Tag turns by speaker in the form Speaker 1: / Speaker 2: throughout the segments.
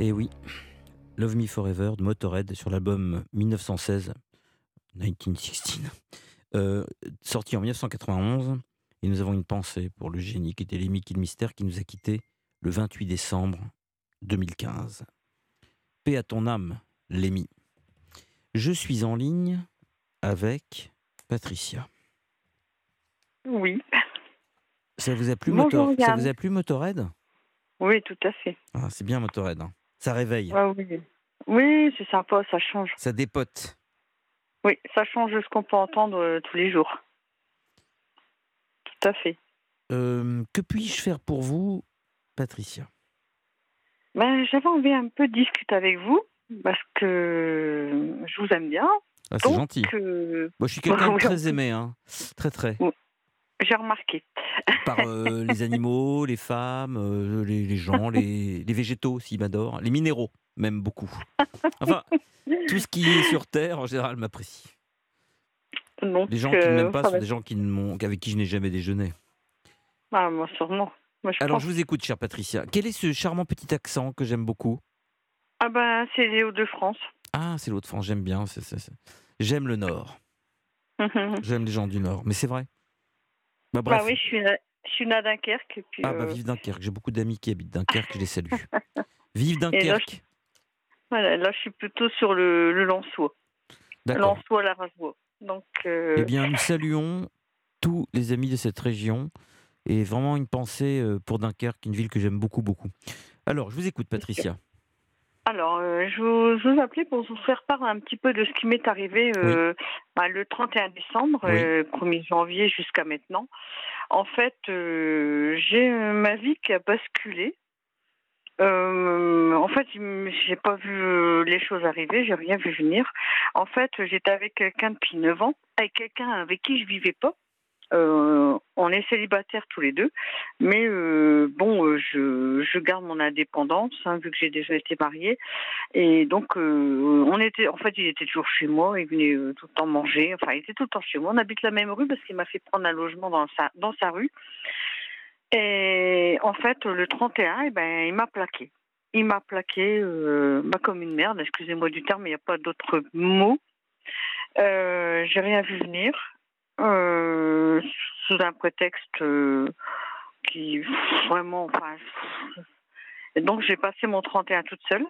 Speaker 1: Et oui, Love Me Forever de Motorhead sur l'album 1916, 1916, euh, sorti en 1991. Et nous avons une pensée pour le génie qui était Lemmy Mystère qui nous a quittés le 28 décembre 2015. Paix à ton âme, Lémi. Je suis en ligne avec Patricia.
Speaker 2: Oui.
Speaker 1: Ça vous a plu, motor... ça vous a plu Motorhead?
Speaker 2: Oui, tout à fait.
Speaker 1: Ah, c'est bien Motorhead. Hein. Ça réveille.
Speaker 2: oui, oui c'est sympa, ça change.
Speaker 1: Ça dépote.
Speaker 2: Oui, ça change ce qu'on peut entendre euh, tous les jours. Tout à fait.
Speaker 1: Euh, que puis-je faire pour vous, Patricia?
Speaker 2: Ben, J'avais envie un peu de discuter avec vous parce que je vous aime bien.
Speaker 1: Ah, c'est gentil. Euh, Moi, je suis quelqu'un de très aimé, hein. très très.
Speaker 2: J'ai remarqué.
Speaker 1: Par euh, les animaux, les femmes, euh, les, gens, les, les, végétaux aussi m'adorent, les minéraux même beaucoup. Enfin, tout ce qui est sur Terre, en général, m'apprécie. les gens qui ne m'aiment pas sont des gens qui avec qui je n'ai jamais déjeuné.
Speaker 2: Ah, moi sûrement.
Speaker 1: Alors je vous écoute, chère Patricia. Quel est ce charmant petit accent que j'aime beaucoup?
Speaker 2: Ah ben, c'est les Hauts-de-France.
Speaker 1: Ah, c'est l'Hauts de France, j'aime bien. J'aime le Nord. j'aime les gens du Nord, mais c'est vrai.
Speaker 2: Bah, bah, oui, je suis, je suis née à Dunkerque. puis,
Speaker 1: ah bah euh, vive Dunkerque, j'ai beaucoup d'amis qui habitent Dunkerque, je les salue. vive Dunkerque.
Speaker 2: Là, là, je suis plutôt sur le, le Lançois. Lançois, la Rasois. Donc,
Speaker 1: euh, Eh bien, nous saluons tous les amis de cette région et vraiment une pensée euh, pour Dunkerque, une ville que j'aime beaucoup, beaucoup. Alors, je vous écoute, Patricia.
Speaker 2: Alors, euh, je, vous, vous, appelais pour vous faire part un petit peu de ce qui m'est arrivé euh, bah, le 31 décembre, 1er janvier jusqu'à maintenant. En fait, j'ai ma vie qui a basculé. en fait, j'ai pas vu les choses arriver, j'ai rien vu venir. En fait, j'étais avec quelqu'un depuis 9 ans, avec quelqu'un avec qui je vivais pas. Euh, on est célibataires tous les deux, mais euh, bon, euh, je, garde mon indépendance hein, vu que j'ai déjà été mariée, et donc on était, en fait, il était toujours chez moi, il venait tout le temps manger, enfin, il était tout le temps chez moi. On habite la même rue parce qu'il m'a fait prendre un logement dans sa rue, et en fait, le 31, eh ben, il m'a plaqué. Il m'a plaqué bah, comme une merde, excusez-moi du terme, mais il n'y a pas d'autre mot. J'ai rien vu venir. Euh, sous un prétexte euh, qui vraiment. Enfin, et donc j'ai passé mon 31 toute seule.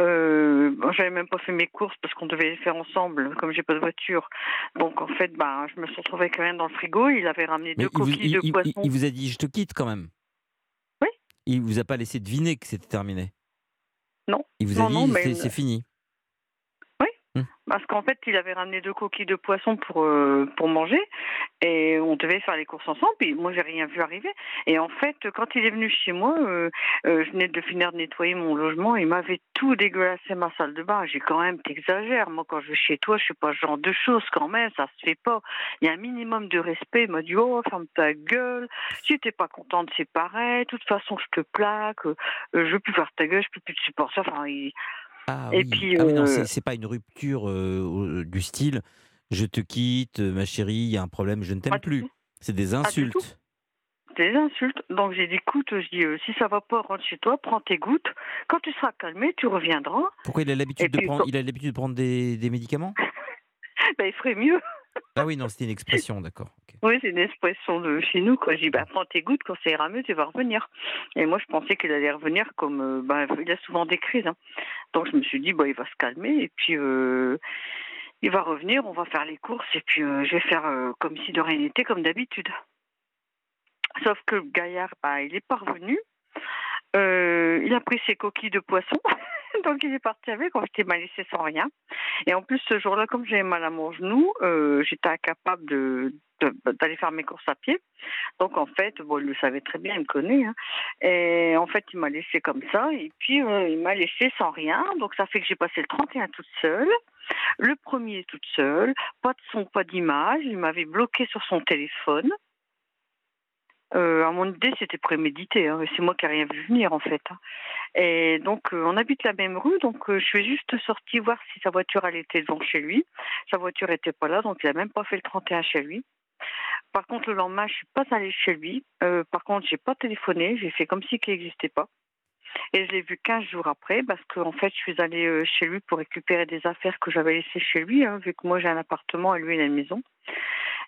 Speaker 2: Euh, j'avais même pas fait mes courses parce qu'on devait les faire ensemble, comme j'ai pas de voiture. Donc en fait, bah, je me suis retrouvée avec rien dans le frigo. Il avait ramené deux coquilles de poisson.
Speaker 1: Il, vous a dit je te quitte quand même.
Speaker 2: Oui.
Speaker 1: Il vous a pas laissé deviner que c'était terminé.
Speaker 2: Non.
Speaker 1: Il vous a dit c'est fini.
Speaker 2: Mmh. Parce qu'en fait, il avait ramené deux coquilles de poisson pour euh, pour manger et on devait faire les courses ensemble. Puis moi, j'ai rien vu arriver. Et en fait, quand il est venu chez moi, euh, euh, je venais de finir de nettoyer mon logement. Il m'avait tout dégueulassé ma salle de bain. J'ai quand même, t'exagères. Moi, quand je vais chez toi, je suis pas ce genre de choses quand même. Ça se fait pas. Il y a un minimum de respect. Il m'a dit oh ferme ta gueule. Si t'es pas contente, c'est pareil. De toute façon, je te plaque. je veux plus faire ta gueule. Je peux plus te supporter. Enfin, il
Speaker 1: ah, Et oui. puis, ah non, c'est pas une rupture du style je te quitte, ma chérie, il y a un problème, je ne t'aime plus. C'est des insultes.
Speaker 2: Des insultes. Donc j'ai dit, écoute, je dis, si ça va pas, rentre chez toi, prends tes gouttes. Quand tu seras calmé, tu reviendras.
Speaker 1: Pourquoi il a l'habitude de, prendre, il a l'habitude de prendre des, des médicaments?
Speaker 2: Ben, Il ferait mieux.
Speaker 1: Ah oui, non, c'était une expression, d'accord.
Speaker 2: Oui, c'est une expression de chez nous. Quoi. Je dis, bah, prends tes gouttes, quand ça ira mieux, tu vas revenir. Et moi, je pensais qu'il allait revenir comme. Euh, bah, il a souvent des crises. Hein. Donc, je me suis dit, bah, il va se calmer. Et puis, euh, il va revenir, on va faire les courses. Et puis, euh, je vais faire comme si de rien n'était, comme d'habitude. Sauf que gaillard, bah, il est parvenu. il a pris ses coquilles de poisson. donc il est parti avec, on s'était mal laissé sans rien. Et en plus, ce jour-là, comme j'avais mal à mon genou, euh, j'étais incapable de, d'aller faire mes courses à pied. Donc en fait, bon, il le savait très bien, il me connaît. Hein. Et en fait, il m'a laissé comme ça. Et puis, euh, il m'a laissé sans rien. Donc ça fait que j'ai passé le 31 toute seule. Le premier toute seule. Pas de son, pas d'image. Il m'avait bloqué sur son téléphone. Euh, à mon idée, c'était prémédité. Hein, c'est moi qui n'ai rien vu venir, en fait. Et donc, euh, on habite la même rue, donc euh, je suis juste sortie voir si sa voiture elle était devant chez lui. Sa voiture n'était pas là, donc il n'a même pas fait le 31 chez lui. Par contre, le lendemain, je suis pas allée chez lui. par contre, j'ai pas téléphoné. J'ai fait comme si qu'il n'existait pas. Et je l'ai vu 15 jours après parce qu'en fait, je suis allée euh, chez lui pour récupérer des affaires que j'avais laissées chez lui, hein, vu que moi j'ai un appartement et lui il a une maison.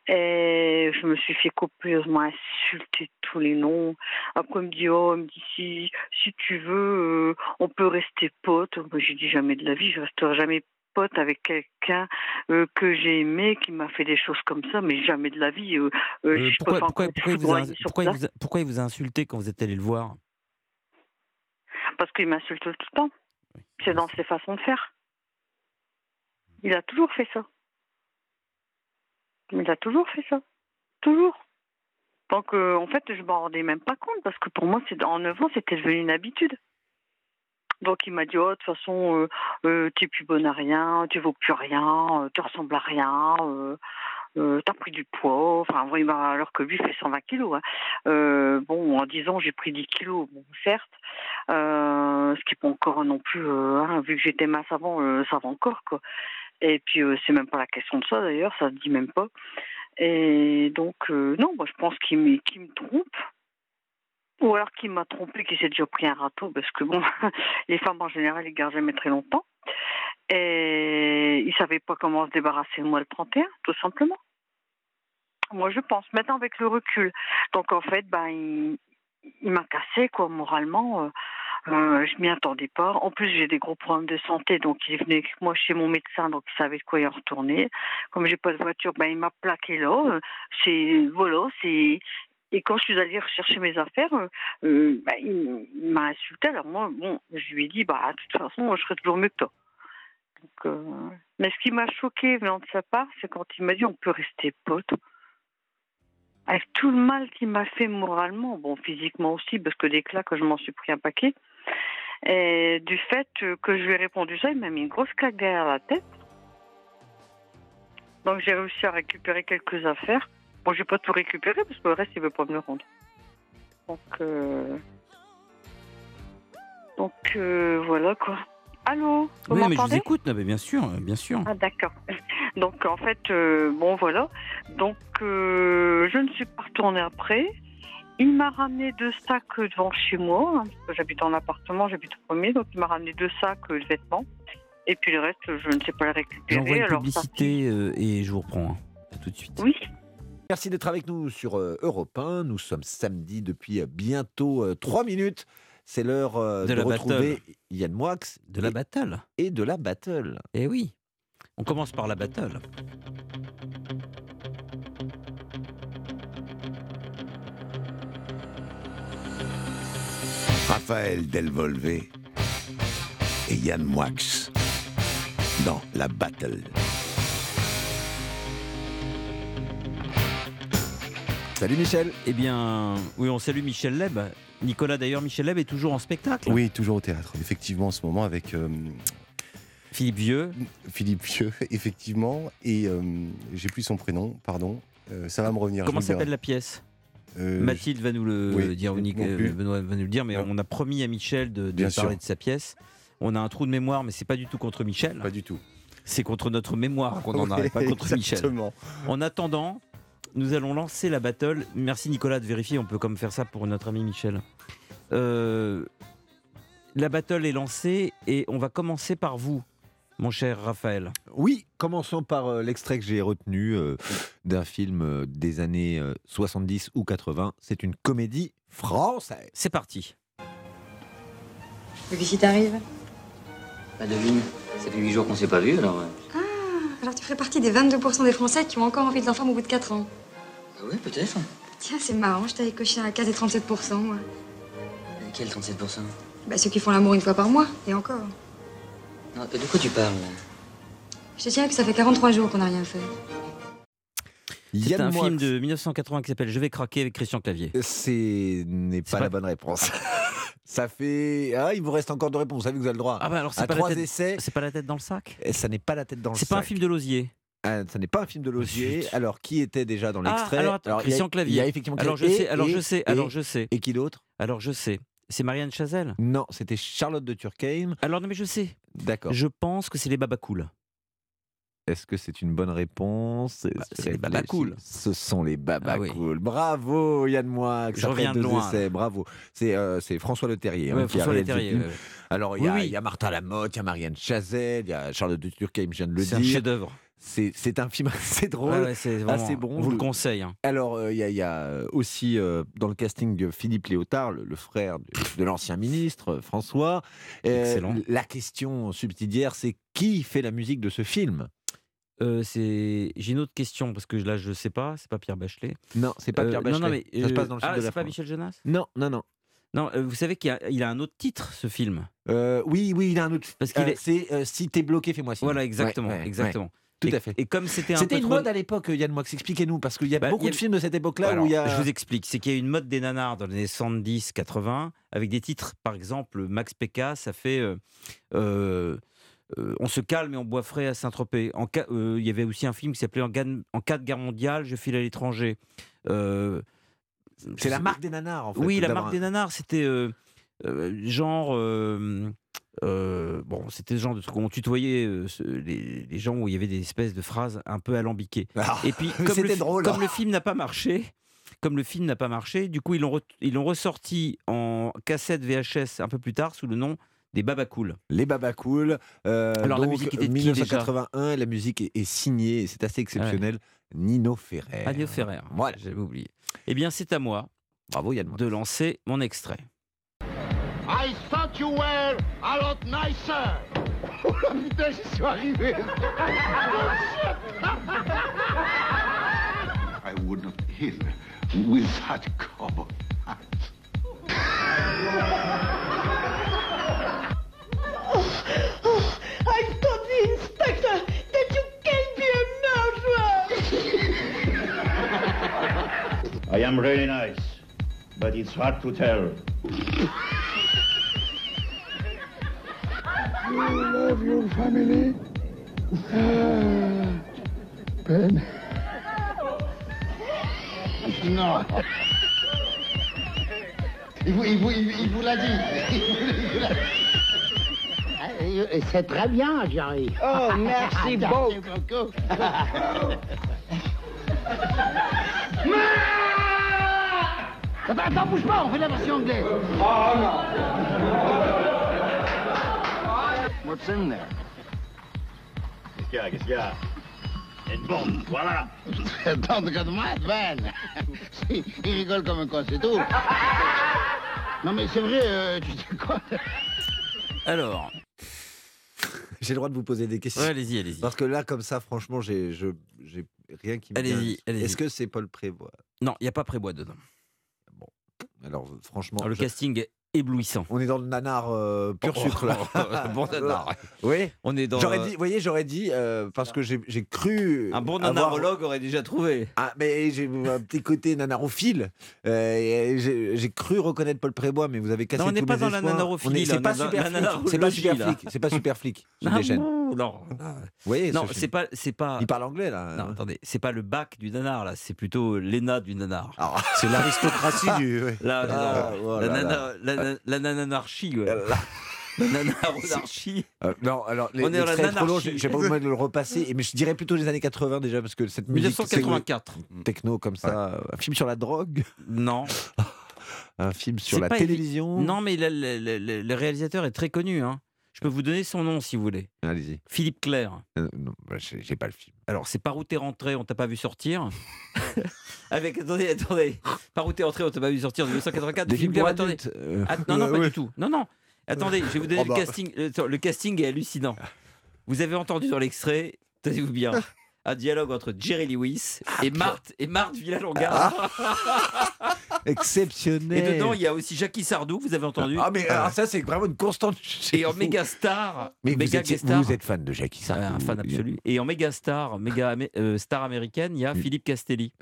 Speaker 2: Et je me suis fait copieusement insulter tous les noms. Après, il me dit, oh, il me dit, si, si tu veux, euh, on peut rester potes. Moi, j'ai dit jamais de la vie, je resterai jamais pote avec quelqu'un euh, que j'ai aimé, qui m'a fait des choses comme ça, mais jamais de la vie. euh, euh,
Speaker 1: Euh, il vous a, vous pourquoi il vous a insulté quand vous êtes allé le voir?
Speaker 2: Parce qu'il m'insulte tout le temps. C'est dans ses façons de faire. Il a toujours fait ça. Il a toujours fait ça. Toujours. Donc, en fait, je m'en rendais même pas compte parce que pour moi, c'est en 9 ans, c'était devenu une habitude. Donc, il m'a dit, oh, de toute façon, euh, euh, t'es plus bonne à rien, tu vaux plus rien, euh, tu ressembles à rien, euh, euh, t'as pris du poids. Enfin, bah, alors que lui fait 120 kilos. hein. Bon, en 10 ans, j'ai pris 10 kilos, bon, certes. Ce qui est pas encore non plus, hein, vu que j'étais mince avant, ça va encore, quoi. Et puis, euh, c'est même pas la question de ça, d'ailleurs, ça se dit même pas. Et donc, euh, non, moi, je pense qu'il me, trompe. Ou alors qu'il m'a trompé, qu'il s'est déjà pris un râteau, parce que bon, les femmes en général, ils gardent jamais très longtemps. Et il savait pas comment se débarrasser de moi le 31, tout simplement. Moi, je pense, maintenant avec le recul. Donc, en fait, ben, il, il m'a cassé, quoi, moralement. Je m'y attendais pas. En plus, j'ai des gros problèmes de santé, donc il venu avec moi chez mon médecin, donc il savait de quoi y en retourner. Comme j'ai pas de voiture, ben il m'a plaqué là. C'est voilà, c'est. Et quand je suis allée rechercher mes affaires, euh, ben, il, m'a insulté. Alors moi, bon, je lui ai dit, bah de toute façon, je serai toujours mieux que toi. Euh, Mais ce qui m'a choqué venant de sa part, c'est quand il m'a dit, on peut rester potes avec tout le mal qu'il m'a fait moralement, bon physiquement aussi, parce que des claques, je m'en suis pris un paquet. Et du fait que je lui ai répondu ça, il m'a mis une grosse claque derrière la tête. Donc j'ai réussi à récupérer quelques affaires. Bon, j'ai pas tout récupéré parce que le reste, il veut pas me le rendre. Donc, euh... donc euh, voilà quoi. Allô, vous
Speaker 1: Oui, mais je vous écoute, bien sûr, bien sûr.
Speaker 2: ah d'accord. Donc en fait, euh, bon voilà. Donc je ne suis pas retournée après. Il m'a ramené deux sacs devant chez moi, hein, parce que j'habite en appartement, j'habite au premier, donc il m'a ramené deux sacs euh, de vêtements. Et puis le reste, je ne sais pas les récupérer.
Speaker 1: J'envoie une
Speaker 2: alors ça-
Speaker 1: publicité euh, et je vous reprends. hein. À tout de suite.
Speaker 2: Oui.
Speaker 3: Merci d'être avec nous sur euh, Europe 1. Nous sommes samedi depuis euh, bientôt euh, trois minutes. C'est l'heure euh,
Speaker 1: De
Speaker 3: de,
Speaker 1: la
Speaker 3: retrouver Yann Moix
Speaker 1: De la
Speaker 3: et,
Speaker 1: battle.
Speaker 3: et de la battle.
Speaker 1: Eh oui. On commence par la battle.
Speaker 4: Raphaël Delvolvé et Yann Moix dans la battle.
Speaker 3: Salut Michel.
Speaker 1: Eh bien, oui, on salue Michel Leb. Nicolas, d'ailleurs, Michel Leb est toujours en spectacle.
Speaker 5: Oui, toujours au théâtre, effectivement, en ce moment, avec euh,
Speaker 1: Philippe Vieux.
Speaker 5: Philippe Vieux, effectivement, et euh, j'ai plus son prénom, pardon. Euh, ça va me revenir.
Speaker 1: Comment s'appelle la pièce?
Speaker 5: Euh,
Speaker 1: Mathilde va nous le
Speaker 5: oui,
Speaker 1: dire, euh, Benoît va nous le dire, mais
Speaker 5: Non.
Speaker 1: on a promis à Michel de, parler
Speaker 5: sûr.
Speaker 1: de sa pièce. On a un trou de mémoire, mais c'est pas du tout contre Michel.
Speaker 5: Pas du tout.
Speaker 1: C'est contre notre mémoire qu'on en
Speaker 5: Oui,
Speaker 1: a, pas contre Michel.
Speaker 5: Exactement.
Speaker 1: En attendant, nous allons lancer la battle. Merci Nicolas de vérifier, on peut comme faire ça pour notre ami Michel. Euh, la battle est lancée et on va commencer par vous, mon cher Raphaël.
Speaker 3: Oui, commençons par euh, l'extrait que j'ai retenu euh, d'un film euh, des années euh, 70 ou 80. C'est une comédie française.
Speaker 1: C'est parti.
Speaker 6: Et qu'est-ce qui t'arrive
Speaker 7: Bah devine, ça fait 8 jours qu'on s'est pas vu alors. euh,
Speaker 6: Alors tu ferais partie des 22% des Français qui ont encore envie de l'enfant au bout de 4 ans.
Speaker 7: Ah ouais, peut-être.
Speaker 6: Tiens, c'est marrant, je t'avais coché à la case des 37%. moi.
Speaker 7: Quel 37%
Speaker 6: Bah ceux qui font l'amour une fois par mois, et encore.
Speaker 7: Non, De quoi tu parles là
Speaker 6: Je te tiens que ça fait 43 jours qu'on n'a rien fait.
Speaker 1: C'est un
Speaker 3: Moix,
Speaker 1: film de 1980 qui s'appelle Je vais craquer avec Christian Clavier.
Speaker 3: C'est n'est pas,
Speaker 1: pas-
Speaker 3: la bonne réponse. Ça fait. Ah, il vous reste encore deux réponses. Vous savez que vous avez le droit.
Speaker 1: Ah bah alors c'est pas, la
Speaker 3: trois
Speaker 1: tête-
Speaker 3: essais,
Speaker 1: c'est pas la tête dans le sac?
Speaker 3: Et ça n'est pas la tête dans le
Speaker 1: C'est pas un
Speaker 3: sac.
Speaker 1: film de Losier
Speaker 3: Ah, ça n'est pas un film de Logier.
Speaker 1: Zut.
Speaker 3: Alors, qui était déjà dans
Speaker 1: Ah,
Speaker 3: l'extrait?
Speaker 1: alors, attends,
Speaker 3: il y a-
Speaker 1: Christian Clavier.
Speaker 3: Il y a effectivement
Speaker 1: Alors je
Speaker 3: et-
Speaker 1: sais, alors
Speaker 3: et-
Speaker 1: je sais,
Speaker 3: et-
Speaker 1: alors je sais,
Speaker 3: Et qui d'autre?
Speaker 1: Alors je sais. C'est Marianne Chazelle
Speaker 3: Non, c'était Charlotte de Turckheim.
Speaker 1: Alors non mais je sais.
Speaker 3: D'accord.
Speaker 1: Je pense que c'est les Babacools.
Speaker 3: Est-ce que c'est une bonne réponse?
Speaker 1: Bah, c'est les Baba Cool.
Speaker 3: Ce sont les Baba
Speaker 1: Ah oui.
Speaker 3: Bravo Yann Moix.
Speaker 1: Je reviens de loin, là.
Speaker 3: Bravo. C'est euh, c'est François Le Terrier. hein,
Speaker 1: Ouais,
Speaker 3: qui a
Speaker 1: François
Speaker 3: le
Speaker 1: euh,
Speaker 3: Alors il
Speaker 1: Oui,
Speaker 3: y,
Speaker 1: oui.
Speaker 3: il y a Martin Lamotte, il y a Marianne Chazelle, il y a Charlotte de Turckheim, je viens de le
Speaker 1: C'est un
Speaker 3: dire.
Speaker 1: chef-d'œuvre.
Speaker 3: C'est un film assez drôle.
Speaker 1: Ouais, ouais, c'est vraiment-
Speaker 3: assez bon.
Speaker 1: On vous le conseille. hein.
Speaker 3: Alors, euh, il y, a- y a aussi euh, dans le casting euh, Philippe Léotard, le, le frère de, de l'ancien ministre euh, François. Euh,
Speaker 1: Excellent.
Speaker 3: La question subsidiaire, c'est qui fait la musique de ce film?
Speaker 1: Euh, c'est- J'ai une autre question parce que là je sais pas, c'est pas Pierre Bachelet.
Speaker 3: Non, c'est pas
Speaker 1: Euh,
Speaker 3: Pierre Bachelet.
Speaker 1: Non, non, mais
Speaker 3: Ça se
Speaker 1: euh,
Speaker 3: passe dans le
Speaker 1: ah,
Speaker 3: de
Speaker 1: c'est pas
Speaker 3: France.
Speaker 1: Michel Jonas?
Speaker 3: Non, non, non.
Speaker 1: Non, euh, vous savez qu'il a, un autre titre ce film?
Speaker 3: Euh, oui, oui, il a un autre.
Speaker 1: Parce qu'il
Speaker 3: Euh,
Speaker 1: est-
Speaker 3: C'est euh, Si t'es bloqué, fais-moi signe.
Speaker 1: Voilà, exactement,
Speaker 3: Ouais, ouais, ouais. Tout à fait.
Speaker 1: Et comme c'était un
Speaker 3: C'était une
Speaker 1: trop-
Speaker 3: mode à l'époque, Yann Moix. Expliquez-nous, parce qu'il y a
Speaker 1: Bah,
Speaker 3: beaucoup de films de cette époque-là où il y a.
Speaker 1: Je vous explique, c'est qu'il y a une mode des nanars dans les années 70, 80, avec des titres, par exemple, Max Péca, ça fait euh, euh, euh, On se calme et on boit frais à Saint-Tropez. Il y avait aussi un film qui s'appelait en, en cas de guerre mondiale, je file à l'étranger.
Speaker 3: C'est la marque des nanars, en fait.
Speaker 1: oui, la marque
Speaker 3: un-
Speaker 1: des nanars, c'était genre. euh, bon, c'était le genre de truc où on tutoyait euh, ce- les, les gens où il y avait des espèces de phrases un peu alambiquées.
Speaker 3: Ah,
Speaker 1: Et puis, comme, le,
Speaker 3: C'était
Speaker 1: fi-
Speaker 3: drôle.
Speaker 1: comme le film n'a pas marché, comme le film n'a pas marché, du coup, ils l'ont re- ils l'ont ressorti en cassette VHS un peu plus tard sous le nom des Baba Cool.
Speaker 3: Les Baba Cool. euh,
Speaker 1: Alors, la musique était de qui, déjà
Speaker 3: 1981, et la musique est, est signée, c'est assez exceptionnel. Nino Ferrer.
Speaker 1: Agneau Ferrer.
Speaker 3: Voilà.
Speaker 1: J'avais oublié. Eh bien, c'est à moi
Speaker 3: Bravo Yann
Speaker 1: de lancer mon extrait.
Speaker 8: I thought you were a lot nicer. Oh la putain, j'y suis arrivé. I would not heal with that cowboy hat.
Speaker 9: I thought the inspector that you can be a murderer.
Speaker 8: I am really nice, but it's hard to tell. You love your family? Ben. Non. Il vous, il vous- il- il vous l'a dit. Il vous- il vous l'a dit.
Speaker 9: C'est très bien, Jerry. Oh, merci beaucoup.
Speaker 8: Attends, attends, bouge pas, on fait la version anglaise. What's in there? Qu'est-ce qu'il y a, qu'est-ce qu'il y a? Une bombe, voilà. Attends, regarde-moi, Ben. Il rigole comme un con, c'est tout. Non mais c'est vrai, euh, tu sais quoi?
Speaker 1: Alors,
Speaker 3: J'ai le droit de vous poser des questions.
Speaker 1: ouais, allez-y, allez-y.
Speaker 3: Parce que là, comme ça, franchement, j'ai je- j'ai rien qui me vient.
Speaker 1: Allez-y, allez-y.
Speaker 3: Est-ce que c'est Paul Prévost?
Speaker 1: Non, il n'y a pas Prébois dedans.
Speaker 3: Alors, franchement,
Speaker 1: Alors, le
Speaker 3: je-
Speaker 1: casting est éblouissant.
Speaker 3: on est dans le nanar euh, pur sucre là.
Speaker 1: bon nanar.
Speaker 3: Oui.
Speaker 1: On est dans.
Speaker 3: J'aurais
Speaker 1: euh,
Speaker 3: dit, vous voyez, j'aurais dit euh, parce que j'ai cru
Speaker 1: Un bon
Speaker 3: avoir-
Speaker 1: nanarologue aurait déjà trouvé.
Speaker 3: Ah, mais j'ai un petit côté nanarophile. Euh, j'ai cru reconnaître Paul Prébois, mais vous avez cassé
Speaker 1: Non, on n'est
Speaker 3: tous
Speaker 1: pas
Speaker 3: mes
Speaker 1: dans la
Speaker 3: On
Speaker 1: là,
Speaker 3: C'est
Speaker 1: on
Speaker 3: pas
Speaker 1: dans
Speaker 3: super flic. C'est pas super flic. C'est pas super flic. Je
Speaker 1: Ah non.
Speaker 3: Vous voyez
Speaker 1: Non,
Speaker 3: ce
Speaker 1: c'est pas, c'est pas.
Speaker 3: Il parle anglais là.
Speaker 1: Non, attendez, c'est pas le bac du nanar là, c'est plutôt l'ENA du nanar.
Speaker 3: Alors,
Speaker 5: C'est l'aristocratie du. ouais.
Speaker 1: Là,
Speaker 3: Ah,
Speaker 1: non,
Speaker 3: oh
Speaker 1: la, nana, la, la nananarchie, ouais. La nanarchie.
Speaker 3: euh, non, alors les,
Speaker 1: On est la
Speaker 3: est trop j'ai j'ai pas besoin de le repasser, mais je dirais plutôt les années 80 déjà, parce que cette musique, c'est-
Speaker 1: 1984.
Speaker 3: techno comme ça, un film sur la drogue,
Speaker 1: Non.
Speaker 3: un film sur la télévision?
Speaker 1: Non, mais le- le- le- le réalisateur est très connu. Hein. Je peux vous donner son nom si vous voulez.
Speaker 3: Allez-y.
Speaker 1: Philippe Clair.
Speaker 3: Euh, non, bah, j'ai pas le film.
Speaker 1: Alors, c'est Par où t'es rentré, on t'a pas vu sortir. Avec, attendez, attendez. Par où t'es rentré, on t'a pas vu sortir en 1984.
Speaker 3: Des
Speaker 1: Philippe
Speaker 3: films pour
Speaker 1: Clair, attendez.
Speaker 3: euh,
Speaker 1: Ah, non, non,
Speaker 5: Euh,
Speaker 1: pas du tout. Non, non. Attendez, je vais vous donner
Speaker 5: Oh bah.
Speaker 1: le casting. Le, le casting est hallucinant. Vous avez entendu dans l'extrait, tenez-vous bien, un dialogue entre Jerry Lewis et Marthe, et Marthe Villalonga.
Speaker 3: Exceptionnel.
Speaker 1: et dedans, il y a aussi Jackie Sardou, vous avez entendu.
Speaker 3: Ah, mais alors, ça, c'est vraiment une constante.
Speaker 1: et en méga star,
Speaker 3: Mais vous
Speaker 1: méga
Speaker 3: êtes,
Speaker 1: guest star,
Speaker 3: vous êtes fan de Jackie
Speaker 1: Ah,
Speaker 3: Sardou.
Speaker 1: un fan absolu. Et en méga star, méga euh, star américaine, il y a
Speaker 3: Mm.
Speaker 1: Philippe Castelli.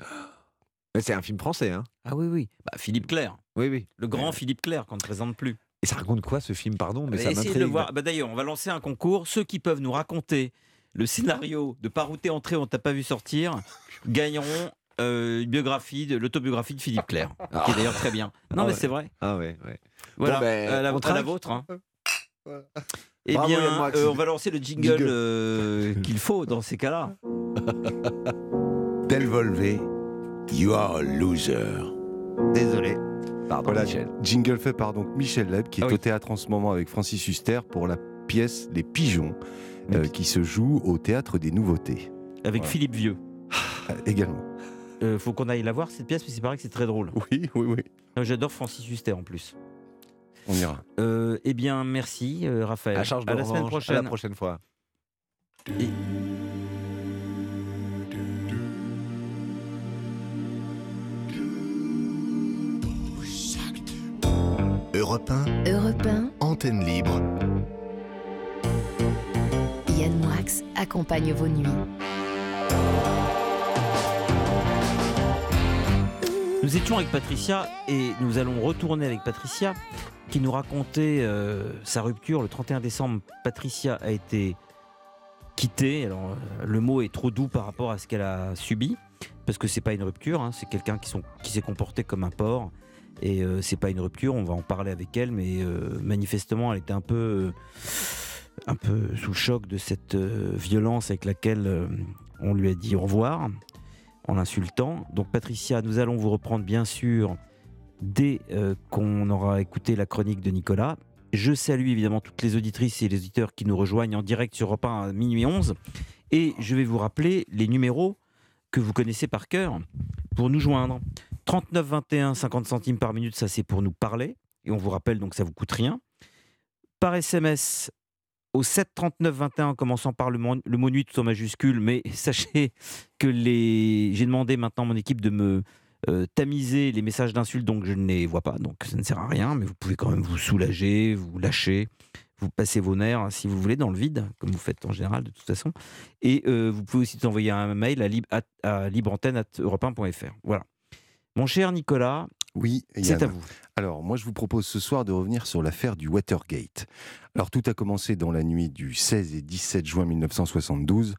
Speaker 3: Mais C'est un film français, hein
Speaker 1: Ah oui, oui. Bah, Philippe Clair,
Speaker 3: Oui, oui.
Speaker 1: le grand Philippe Clair qu'on ne présente plus.
Speaker 3: Et ça raconte quoi ce film, pardon Mais ça
Speaker 1: Essayez de voir. Bah, D'ailleurs, on va lancer un concours. Ceux qui peuvent nous raconter le scénario de Par où t'es entré, on t'a pas vu sortir, gagneront euh, une biographie, de l'autobiographie de Philippe Clair, qui est d'ailleurs très bien. Non,
Speaker 3: Ah
Speaker 1: mais
Speaker 3: ouais.
Speaker 1: c'est vrai.
Speaker 3: Ah ouais, ouais.
Speaker 1: Voilà,
Speaker 3: Bon, ben,
Speaker 1: la, à vôtre. hein. Eh
Speaker 3: Bravo,
Speaker 1: bien, euh, on va lancer le jingle, euh, qu'il faut dans ces cas-là.
Speaker 4: Del Volvé, you are a loser.
Speaker 3: Désolé. Pardon,
Speaker 5: Voilà,
Speaker 3: Michel.
Speaker 5: jingle fait par donc Michel Leb, qui est
Speaker 1: Ah oui.
Speaker 5: au théâtre en ce moment avec Francis Huster pour la pièce Les Pigeons, euh, qui se joue au théâtre des Nouveautés.
Speaker 1: Avec
Speaker 5: Voilà.
Speaker 1: Philippe Vieux.
Speaker 5: Également.
Speaker 1: Euh, faut qu'on aille la voir cette pièce, parce qu'il paraît que c'est très drôle.
Speaker 5: Oui, oui, oui.
Speaker 1: J'adore Francis Huster en plus.
Speaker 5: On ira.
Speaker 1: Euh, eh bien, merci euh, Raphaël.
Speaker 3: À charge de
Speaker 1: la semaine prochaine.
Speaker 3: À la prochaine fois.
Speaker 1: Et-
Speaker 10: Europe 1,
Speaker 11: Europe 1,
Speaker 10: antenne libre.
Speaker 11: Yann Moix accompagne vos nuits.
Speaker 1: Nous étions avec Patricia et nous allons retourner avec Patricia qui nous racontait euh, sa rupture le 31 décembre. Patricia a été quittée. Alors euh, le mot est trop doux par rapport à ce qu'elle a subi parce que c'est pas une rupture, hein, c'est quelqu'un qui, s'est comporté comme un porc et euh, c'est pas une rupture. On va en parler avec elle, mais euh, manifestement elle était un peu un peu sous choc de cette violence avec laquelle on lui a dit au revoir en l'insultant. Donc Patricia, nous allons vous reprendre bien sûr dès euh, qu'on aura écouté la chronique de Nicolas. Je salue évidemment toutes les auditrices et les auditeurs qui nous rejoignent en direct sur 1 à minuit 11. Et je vais vous rappeler les numéros que vous connaissez par cœur pour nous joindre. 39 21 50 centimes par minute, ça c'est pour nous parler. Et on vous rappelle donc ça vous coûte rien. Par SMS au 7 39 21 en commençant par le, mot nuit tout en majuscule, mais sachez que les... j'ai demandé maintenant à mon équipe de me euh, tamiser les messages d'insultes, donc je ne les vois pas, donc ça ne sert à rien, mais vous pouvez quand même vous soulager, vous lâcher, vous passer vos nerfs hein, si vous voulez dans le vide, comme vous faites en général de toute façon. Et euh, vous pouvez aussi envoyer un mail à, lib- à, à libreantenne.europe1.fr. Voilà. Mon cher Nicolas,
Speaker 5: Oui,
Speaker 1: c'est à vous.
Speaker 5: Alors, moi, je vous propose ce soir de revenir sur l'affaire du Watergate. Alors, tout a commencé dans la nuit du 16 et 17 juin 1972.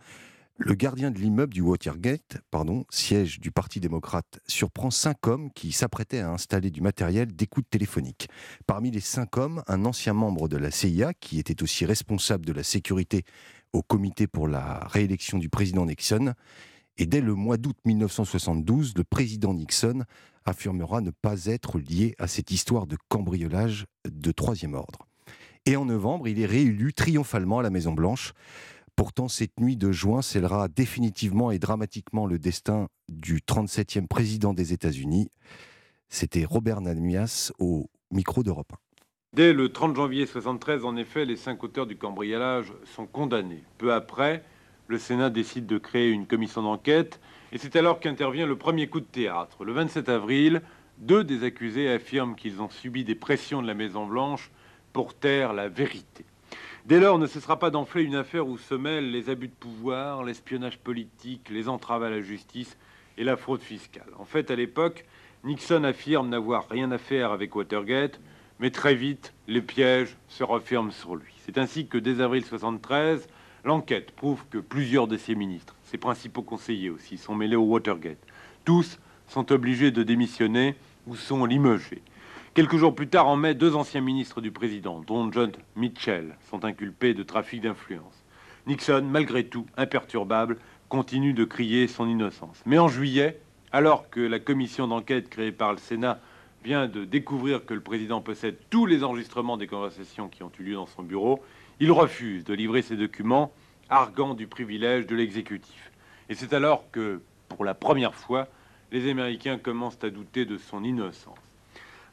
Speaker 5: Le gardien de l'immeuble du Watergate, pardon, siège du Parti démocrate, surprend cinq hommes qui s'apprêtaient à installer du matériel d'écoute téléphonique. Parmi les cinq hommes, un ancien membre de la CIA, qui était aussi responsable de la sécurité au comité pour la réélection du président Nixon. Et dès le mois d'août 1972, le président Nixon affirmera ne pas être lié à cette histoire de cambriolage de troisième ordre. Et en novembre, il est réélu triomphalement à la Maison-Blanche. Pourtant, cette nuit de juin scellera définitivement et dramatiquement le destin du 37e président des États-Unis. C'était Robert Namias au micro d'Europe 1.
Speaker 12: Dès le 30 janvier 73, en effet, les cinq auteurs du cambriolage sont condamnés. Peu après, le Sénat décide de créer une commission d'enquête et c'est alors qu'intervient le premier coup de théâtre. Le 27 avril, deux des accusés affirment qu'ils ont subi des pressions de la Maison-Blanche pour taire la vérité. Dès lors, ne cessera pas d'enfler une affaire où se mêlent les abus de pouvoir, l'espionnage politique, les entraves à la justice et la fraude fiscale. En fait, à l'époque, Nixon affirme n'avoir rien à faire avec Watergate, mais très vite, les pièges se referment sur lui. C'est ainsi que dès avril 73, l'enquête prouve que plusieurs de ses ministres, ses principaux conseillers aussi, sont mêlés au Watergate. Tous sont obligés de démissionner ou sont limogés. Quelques jours plus tard, en mai, deux anciens ministres du président, dont John Mitchell, sont inculpés de trafic d'influence. Nixon, malgré tout, imperturbable, continue de crier son innocence. Mais en juillet, alors que la commission d'enquête créée par le Sénat vient de découvrir que le président possède tous les enregistrements des conversations qui ont eu lieu dans son bureau, il refuse de livrer ces documents, arguant du privilège de l'exécutif. Et c'est alors que, pour la première fois, les Américains commencent à douter de son innocence.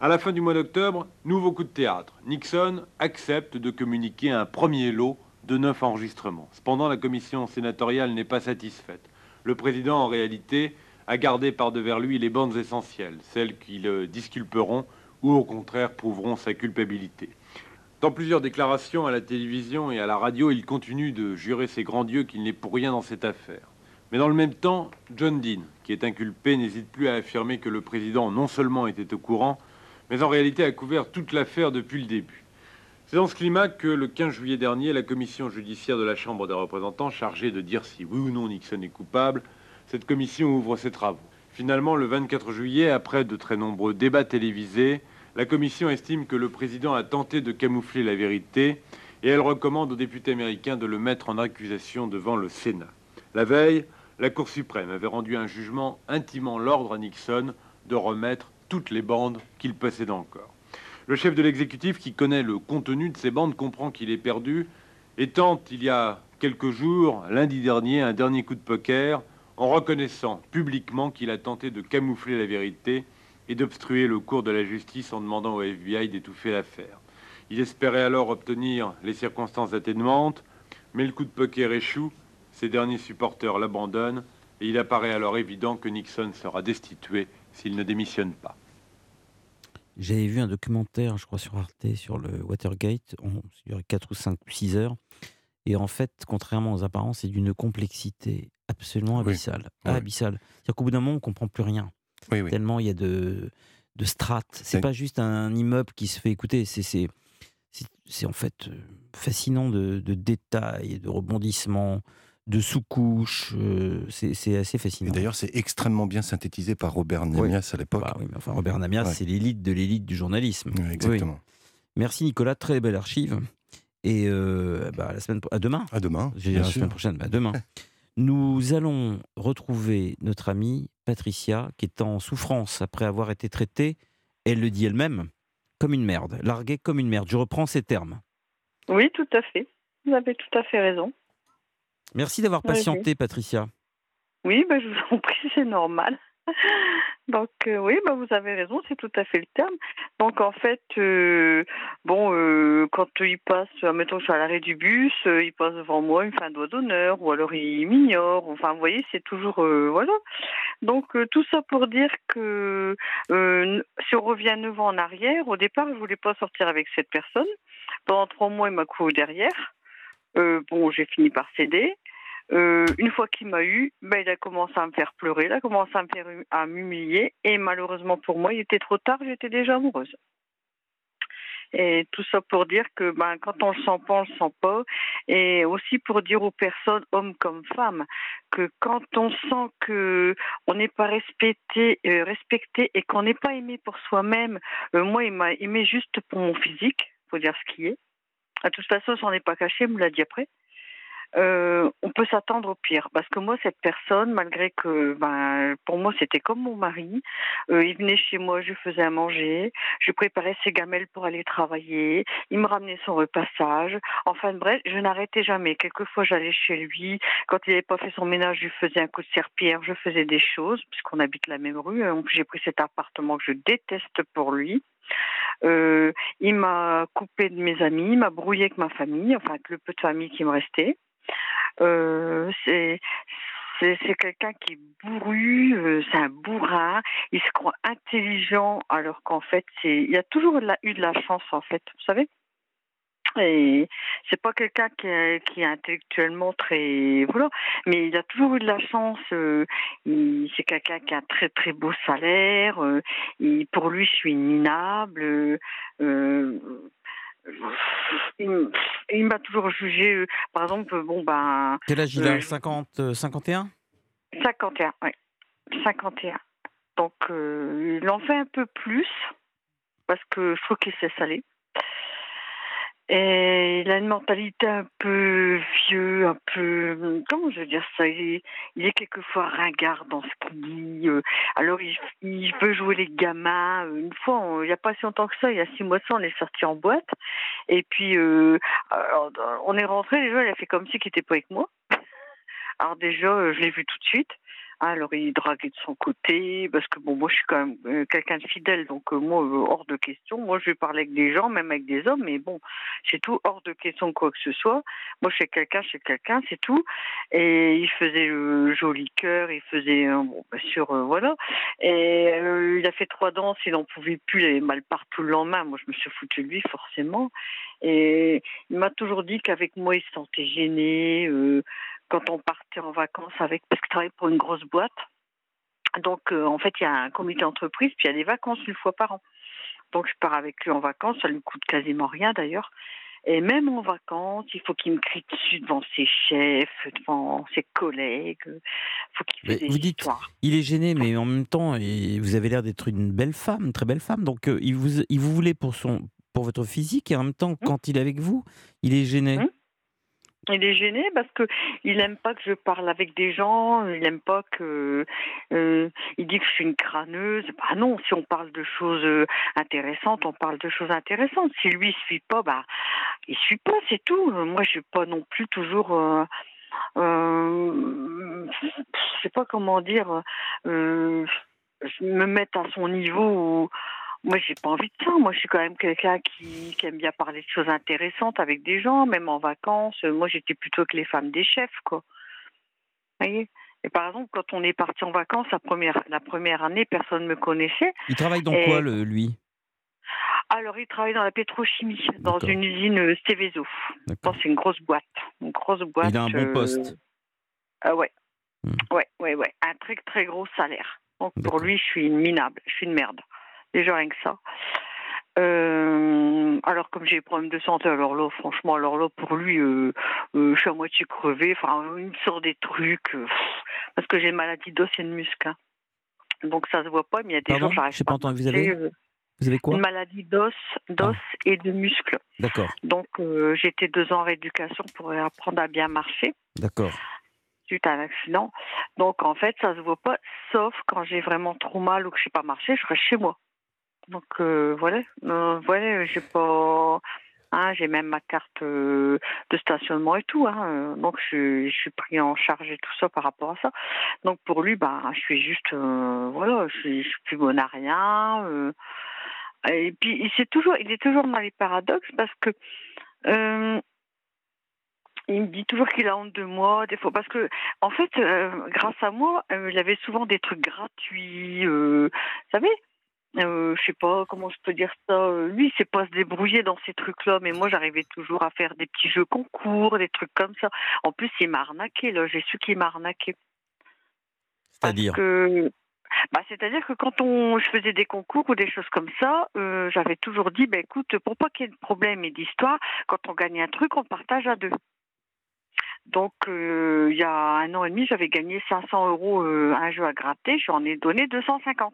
Speaker 12: À la fin du mois d'octobre, nouveau coup de théâtre. Nixon accepte de communiquer un premier lot de neuf enregistrements. Cependant, la commission sénatoriale n'est pas satisfaite. Le président, en réalité, a gardé par devers lui les bandes essentielles, celles qui le disculperont ou au contraire prouveront sa culpabilité. Dans plusieurs déclarations à la télévision et à la radio, il continue de jurer ses grands dieux qu'il n'est pour rien dans cette affaire. Mais dans le même temps, John Dean, qui est inculpé, n'hésite plus à affirmer que le président non seulement était au courant, mais en réalité a couvert toute l'affaire depuis le début. C'est dans ce climat que le 15 juillet dernier, la commission judiciaire de la Chambre des représentants, chargée de dire si oui ou non Nixon est coupable, cette commission ouvre ses travaux. Finalement, le 24 juillet, après de très nombreux débats télévisés, la commission estime que le président a tenté de camoufler la vérité et elle recommande aux députés américains de le mettre en accusation devant le Sénat. La veille, la Cour suprême avait rendu un jugement intimant l'ordre à Nixon de remettre toutes les bandes qu'il possède encore. Le chef de l'exécutif, qui connaît le contenu de ces bandes, comprend qu'il est perdu et tente, il y a quelques jours, lundi dernier, un dernier coup de poker en reconnaissant publiquement qu'il a tenté de camoufler la vérité et d'obstruer le cours de la justice en demandant au FBI d'étouffer l'affaire. Il espérait alors obtenir les circonstances atténuantes, mais le coup de poker échoue, ses derniers supporters l'abandonnent, et il apparaît alors évident que Nixon sera destitué s'il ne démissionne pas.
Speaker 1: J'avais vu un documentaire, je crois, sur Arte, sur le Watergate, on, ça durait 4 ou 5 ou 6 heures. Et en fait, contrairement aux apparences, c'est d'une complexité absolument
Speaker 5: Oui.
Speaker 1: abyssale.
Speaker 5: Oui.
Speaker 1: Abyssale. C'est-à-dire qu'au bout d'un moment, on ne comprend plus rien.
Speaker 5: Oui, oui.
Speaker 1: Tellement il y a de, de strates. C'est pas juste un immeuble qui se fait écouter, c'est- en fait euh, fascinant de, de détails, de rebondissements, de sous-couches. euh, c'est assez
Speaker 5: Et
Speaker 1: fascinant.
Speaker 5: d'ailleurs, c'est extrêmement bien synthétisé par Robert Namias à l'époque.
Speaker 1: Bah oui, enfin, Robert Namias,
Speaker 5: Ouais.
Speaker 1: c'est l'élite de l'élite du journalisme.
Speaker 5: Oui, exactement.
Speaker 1: Merci Nicolas, très belle archive. Et euh, bah, à la semaine, à demain.
Speaker 5: À demain. Bien
Speaker 1: la
Speaker 5: sûr.
Speaker 1: semaine prochaine, bah, demain. Nous allons retrouver notre amie Patricia, qui est en souffrance après avoir été traitée, elle le dit elle-même, comme une merde, larguée comme une merde. Je reprends ces termes.
Speaker 2: Oui, tout à fait. Vous avez tout à fait raison.
Speaker 1: Merci d'avoir
Speaker 2: oui.
Speaker 1: patienté, Patricia.
Speaker 2: Oui, bah, je vous en prie, c'est normal. Donc euh, oui, bah, vous avez raison, c'est tout à fait le terme. Donc en fait, euh, bon, euh, quand il passe, admettons que je suis à l'arrêt du bus, il passe devant moi, il me fait un doigt d'honneur, ou alors il m'ignore. Enfin, vous voyez, c'est toujours voilà. Donc tout ça pour dire que si on revient neuf ans en arrière, au départ, je voulais pas sortir avec cette personne. Pendant trois mois, il m'a couru derrière. Bon, j'ai fini par céder. Euh, une fois qu'il m'a eu, ben, il a commencé à me faire pleurer, il a commencé à me faire à m'humilier et malheureusement pour moi, il était trop tard, j'étais déjà amoureuse. Et tout ça pour dire que ben, quand on le sent pas, on le sent pas. Et aussi pour dire aux personnes, hommes comme femmes, que quand on sent que on n'est pas respecté, euh, respecté et qu'on n'est pas aimé pour soi-même, euh, moi, il m'a aimé juste pour mon physique, faut dire ce qui est. De toute façon, j'en ai pas caché, il me l'a dit après. Euh, on peut s'attendre au pire. Parce que moi, cette personne, malgré que, ben, pour moi, c'était comme mon mari, euh, il venait chez moi, je faisais à manger, je préparais ses gamelles pour aller travailler, il me ramenait son repassage. Enfin, bref, je n'arrêtais jamais. Quelquefois, j'allais chez lui. Quand il n'avait pas fait son ménage, je faisais un coup de serpillère, je faisais des choses, puisqu'on habite la même rue. Plus, j'ai pris cet appartement que je déteste pour lui. Euh, il m'a coupé de mes amis, il m'a brouillé avec ma famille, enfin avec le peu de famille qui me restait. Euh, c'est quelqu'un qui est bourru, euh, c'est un bourrin, il se croit intelligent alors qu'en fait il y a toujours eu de la chance en fait, vous savez. Et c'est pas quelqu'un qui est, qui est intellectuellement très voilà, mais il a toujours eu de la chance. euh, c'est quelqu'un qui a un très très beau salaire. euh, pour lui, je suis minable. euh, il, m'a toujours jugé. euh, par exemple, bon ben.
Speaker 1: Quel âge il a?
Speaker 2: euh,
Speaker 1: 50, euh, 51
Speaker 2: 51, oui. 51. Donc, il en fait un peu plus, parce que je trouve qu'il sait saler. Et il a une mentalité un peu vieux, un peu. Comment je veux dire ça Il est, il est quelquefois ringard dans ce qu'il dit. euh, Alors, il, il veut jouer les gamins. Euh, Une fois, on- il n'y a pas si longtemps que ça, il y a six mois ça, on est sorti en boîte. Et puis, euh, on est rentré, déjà, il a fait comme si qu'il n'était pas avec moi. Alors déjà, euh, je l'ai vu tout de suite. Ah, Alors il draguait de son côté, parce que bon, moi je suis quand même euh, quelqu'un de fidèle, donc euh, moi euh, hors de question. Moi je vais parler avec des gens, même avec des hommes, mais bon, c'est tout hors de question quoi que ce soit. Moi je suis quelqu'un, je suis quelqu'un, c'est tout. Et il faisait le joli cœur, il faisait bon, bien sûr, voilà. Et il a fait trois danses, il n'en pouvait plus, il avait mal partout le lendemain. Moi je me suis foutu de lui forcément. Et il m'a toujours dit qu'avec moi il se sentait gêné. Quand on partait en vacances avec, parce qu'il travaille pour une grosse boîte. Donc, euh, en fait, il y a un comité d'entreprise, puis il y a des vacances une fois par an. Donc, je pars avec lui en vacances, ça lui coûte quasiment rien d'ailleurs. Et même en vacances, il faut qu'il me crie dessus devant ses chefs, devant ses collègues. Il faut qu'il fasse des
Speaker 1: vous dites,
Speaker 2: histoires.
Speaker 1: il est gêné, mais en même temps, vous avez l'air d'être une belle femme, une très belle femme. Donc, euh, il, vous, il vous voulait pour son, pour votre physique et en même temps, quand il est avec vous, il est gêné.
Speaker 2: Hum. Il est gêné parce que il aime pas que je parle avec des gens. Il aime pas que. euh, il dit que je suis une crâneuse. Bah non, si on parle de choses euh, intéressantes, on parle de choses intéressantes. Si lui suit pas, bah il suit pas, c'est tout. Euh, Moi, je suis pas non plus toujours. Euh, euh, je sais pas comment dire. Euh, je me mettre à son niveau où moi, j'ai pas envie de ça. Moi, je suis quand même quelqu'un qui, qui aime bien parler de choses intéressantes avec des gens, même en vacances. Euh, Moi, j'étais plutôt que les femmes des chefs, quoi. Vous voyez? Et par exemple, quand on est parti en vacances la première, la première année, personne ne me connaissait.
Speaker 1: Il travaille dans
Speaker 2: Et-
Speaker 1: quoi, le- lui?
Speaker 2: Alors, il travaille dans la pétrochimie, dans une usine euh, Céveso.
Speaker 1: D'accord.
Speaker 2: Bon, c'est une grosse boîte. Une grosse boîte.
Speaker 1: Il a un bon
Speaker 2: euh,
Speaker 1: poste.
Speaker 2: Ah ouais.
Speaker 1: Hmm.
Speaker 2: Ouais, ouais, ouais. Un très, très gros salaire. Donc pour lui, je suis une minable. Je suis une merde. Déjà rien que ça. Euh, alors comme j'ai des problèmes de santé, alors là, franchement, alors là, pour lui, euh, euh, je suis à moitié crevée. Enfin, il me sort des trucs. parce que j'ai une maladie d'os et de muscle. hein. Donc ça se voit pas, mais il y a des
Speaker 1: Pardon
Speaker 2: jours, j'arrive pas
Speaker 1: pas entendu. Vous avez, vous avez quoi Ah.
Speaker 2: Une maladie d'os, d'os et de muscles.
Speaker 1: D'accord,
Speaker 2: Donc été deux ans en rééducation pour apprendre à bien marcher
Speaker 1: d'accord.
Speaker 2: suite à un accident. Donc en fait, ça se voit pas, sauf quand j'ai vraiment trop mal ou que je sais pas marcher, je reste chez moi. Donc euh, voilà, Euh, voilà, j'ai pas, hein, j'ai même ma carte euh, de stationnement et tout. Hein, euh, donc je, je suis pris en charge et tout ça par rapport à ça. Donc pour lui, bah, je suis juste, euh, voilà, je suis, suis plus bonne à rien. euh. et puis il c'est toujours, il est toujours dans les paradoxes parce que. euh, il me dit toujours qu'il a honte de moi, des fois, parce que, en fait, euh, grâce à moi, euh, il avait souvent des trucs gratuits, euh, vous savez euh, je sais pas comment je peux dire ça. euh, Lui, il sait pas se débrouiller dans ces trucs-là, mais moi, j'arrivais toujours à faire des petits jeux concours, des trucs comme ça. En plus, il m'a arnaqué, là. J'ai su qu'il m'a arnaqué.
Speaker 1: C'est-à-dire
Speaker 2: Que... Bah, C'est-à-dire que quand on, je faisais des concours ou des choses comme ça, euh, j'avais toujours dit, bah, écoute, pour pas qu'il y ait de problème et d'histoire, quand on gagne un truc, on partage à deux. Donc, euh, il y a un an et demi, j'avais gagné 500 euros euh, un jeu à gratter, j'en ai donné 250.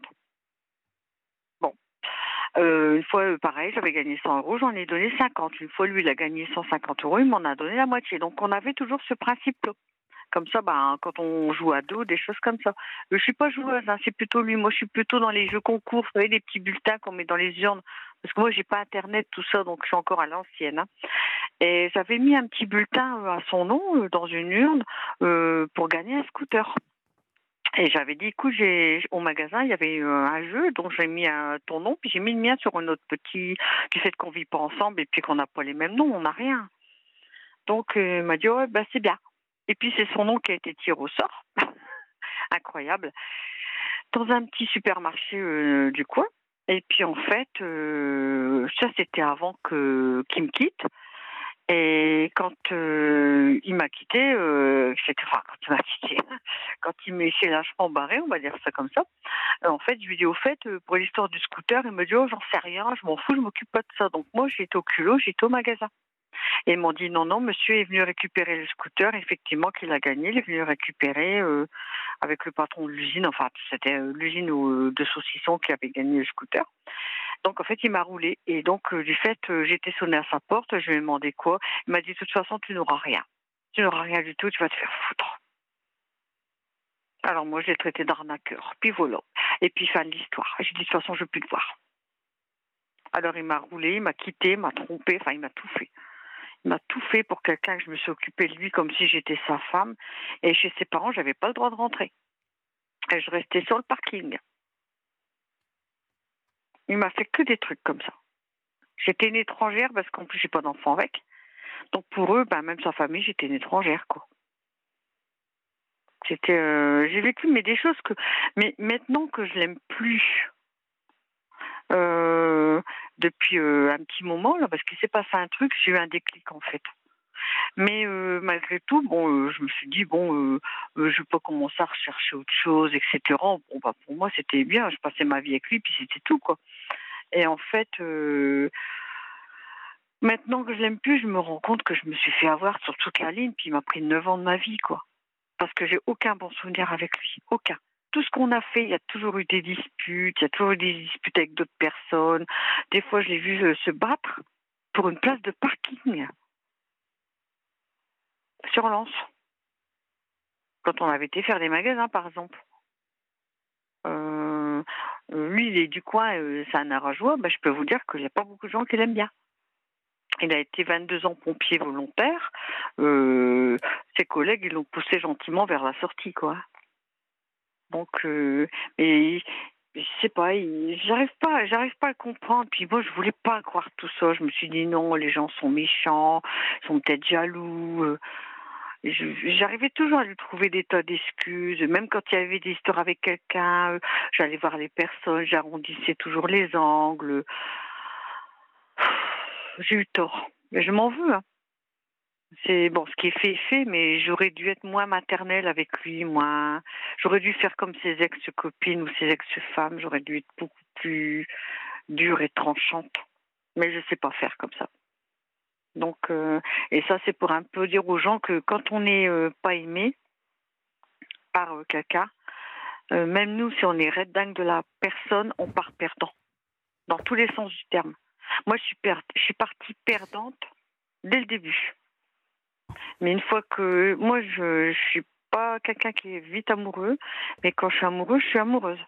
Speaker 2: Euh, une fois, euh, pareil, j'avais gagné 100 euros, j'en ai donné 50. Une fois, lui, il a gagné 150 euros, il m'en a donné la moitié. Donc, on avait toujours ce principe-là. Comme ça, ben, quand on joue à dos, des choses comme ça. Euh, Je suis pas joueuse, hein, c'est plutôt lui. Moi, je suis plutôt dans les jeux concours, vous savez, les petits bulletins qu'on met dans les urnes. Parce que moi, j'ai pas Internet, tout ça, donc je suis encore à l'ancienne. hein. Et j'avais mis un petit bulletin à son nom dans une urne pour gagner un scooter. Et j'avais dit, écoute, j'ai au magasin, il y avait euh, un jeu dont j'ai mis un, ton nom, puis j'ai mis le mien sur un autre petit, du fait qu'on vit pas ensemble et puis qu'on n'a pas les mêmes noms, on n'a rien. Donc euh, il m'a dit, ouais, bah c'est bien. Et puis c'est son nom qui a été tiré au sort, incroyable, dans un petit supermarché euh, du coin. Et puis en fait, ça c'était avant que qu'il me quitte. Et quand euh, il m'a quitté, euh, enfin quand il m'a quitté, quand il m'est lâchement barré, on va dire ça comme ça. euh, en fait, je lui dis au fait euh, pour l'histoire du scooter, il me dit oh j'en sais rien, je m'en fous, je m'occupe pas de ça. Donc moi j'étais au culot, j'étais au magasin. Et ils m'ont dit non non, monsieur est venu récupérer le scooter, effectivement qu'il a gagné, il est venu récupérer euh, avec le patron de l'usine, enfin c'était l'usine de saucisson qui avait gagné le scooter. Donc en fait, il m'a roulé. Et donc euh, du fait, euh, j'ai été sonné à sa porte, je lui ai demandé quoi. Il m'a dit de toute façon, tu n'auras rien. Tu n'auras rien du tout, tu vas te faire foutre. Alors moi, je l'ai traité d'arnaqueur. Puis voilà. Et puis fin de l'histoire. J'ai dit de toute façon, je ne veux plus te voir. Alors il m'a roulé, il m'a quitté, il m'a trompé, enfin il m'a tout fait. Il m'a tout fait pour quelqu'un que je me suis occupée de lui comme si j'étais sa femme. Et chez ses parents, j'avais pas le droit de rentrer. Et je restais sur le parking. Il m'a fait que des trucs comme ça. J'étais une étrangère parce qu'en plus j'ai pas d'enfant avec. Donc pour eux, ben, même sa famille, j'étais une étrangère quoi. C'était, euh, j'ai vécu mais des choses que, mais maintenant que je l'aime plus, euh, depuis euh, un petit moment là, parce qu'il s'est passé un truc, j'ai eu un déclic en fait. Mais euh, malgré tout, bon, euh, je me suis dit bon, euh, euh, je pas commencer à rechercher autre chose, etc. Bon, bah, pour moi c'était bien, je passais ma vie avec lui, puis c'était tout quoi. Et en fait, maintenant que je l'aime plus, je me rends compte que je me suis fait avoir sur toute la ligne, puis il m'a pris 9 ans de ma vie, quoi. Parce que j'ai aucun bon souvenir avec lui, aucun. tout ce qu'on a fait, il y a toujours eu des disputes, il y a toujours eu des disputes avec d'autres personnes. Des fois, je l'ai vu se battre pour une place de parking sur Lens. Quand on avait été faire des magasins, par exemple. Euh, lui, il est du coin, euh, c'est un arajois, ben, je peux vous dire qu'il n'y a pas beaucoup de gens qui l'aiment bien. Il a été 22 ans pompier volontaire. Euh, ses collègues, l'ont poussé gentiment vers la sortie, quoi. Donc, mais je sais pas, j'arrive pas, j'arrive pas à comprendre. Puis moi, je voulais pas croire tout ça. Je me suis dit non, les gens sont méchants, sont peut-être jaloux. J'arrivais toujours à lui trouver des tas d'excuses. Même quand il y avait des histoires avec quelqu'un, euh, j'allais voir les personnes, j'arrondissais toujours les angles. J'ai eu tort. Mais je m'en veux. hein. C'est bon, ce qui est fait est fait, mais j'aurais dû être moins maternelle avec lui, moins. J'aurais dû faire comme ses ex-copines ou ses ex-femmes. J'aurais dû être beaucoup plus dure et tranchante. Mais je sais pas faire comme ça. Donc, euh, et ça, c'est pour un peu dire aux gens que quand on n'est euh, pas aimé par euh, quelqu'un, même nous, si on est red dingue de la personne, on part perdant. Dans tous les sens du terme. Moi, je suis, per- je suis partie perdante dès le début. Mais une fois que. Moi, je, je suis pas quelqu'un qui est vite amoureux, mais quand je suis amoureux, je suis amoureuse.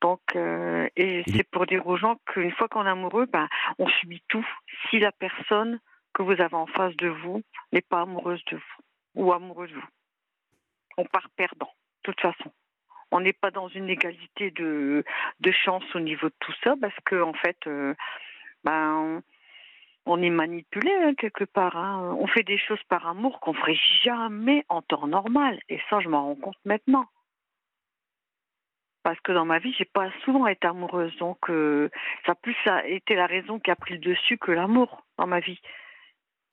Speaker 2: Donc, euh, et c'est pour dire aux gens qu'une fois qu'on est amoureux, ben, on subit tout si la personne que vous avez en face de vous n'est pas amoureuse de vous ou amoureux de vous. On part perdant, de toute façon. On n'est pas dans une égalité de, de chance au niveau de tout ça parce que en fait, euh, ben, on est manipulé hein, quelque part. hein. On fait des choses par amour qu'on ferait jamais en temps normal. Et ça, je m'en rends compte maintenant. Parce que dans ma vie, j'ai pas souvent été amoureuse, donc euh, ça a plus été la raison qui a pris le dessus que l'amour dans ma vie.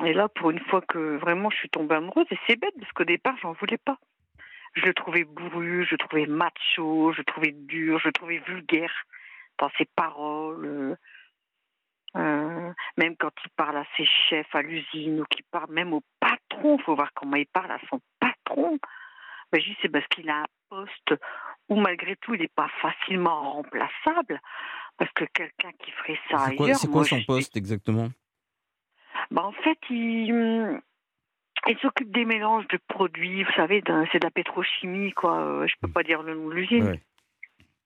Speaker 2: Et là, pour une fois que vraiment je suis tombée amoureuse, et c'est bête parce qu'au départ, j'en voulais pas. Je le trouvais bourru, je le trouvais macho, je le trouvais dur, je le trouvais vulgaire dans ses paroles. euh, euh, même quand il parle à ses chefs à l'usine ou qu'il parle même au patron, faut voir comment il parle à son patron. Ben, je dis, c'est parce qu'il a un poste où malgré tout il n'est pas facilement remplaçable. Parce que quelqu'un qui ferait ça
Speaker 1: C'est
Speaker 2: ailleurs,
Speaker 1: c'est quoi son
Speaker 2: je-
Speaker 1: poste exactement?
Speaker 2: Ben, en fait, il, hum, il s'occupe des mélanges de produits. Vous savez, c'est de la pétrochimie, quoi. Euh, Je peux pas dire le nom de l'usine.
Speaker 1: Ouais.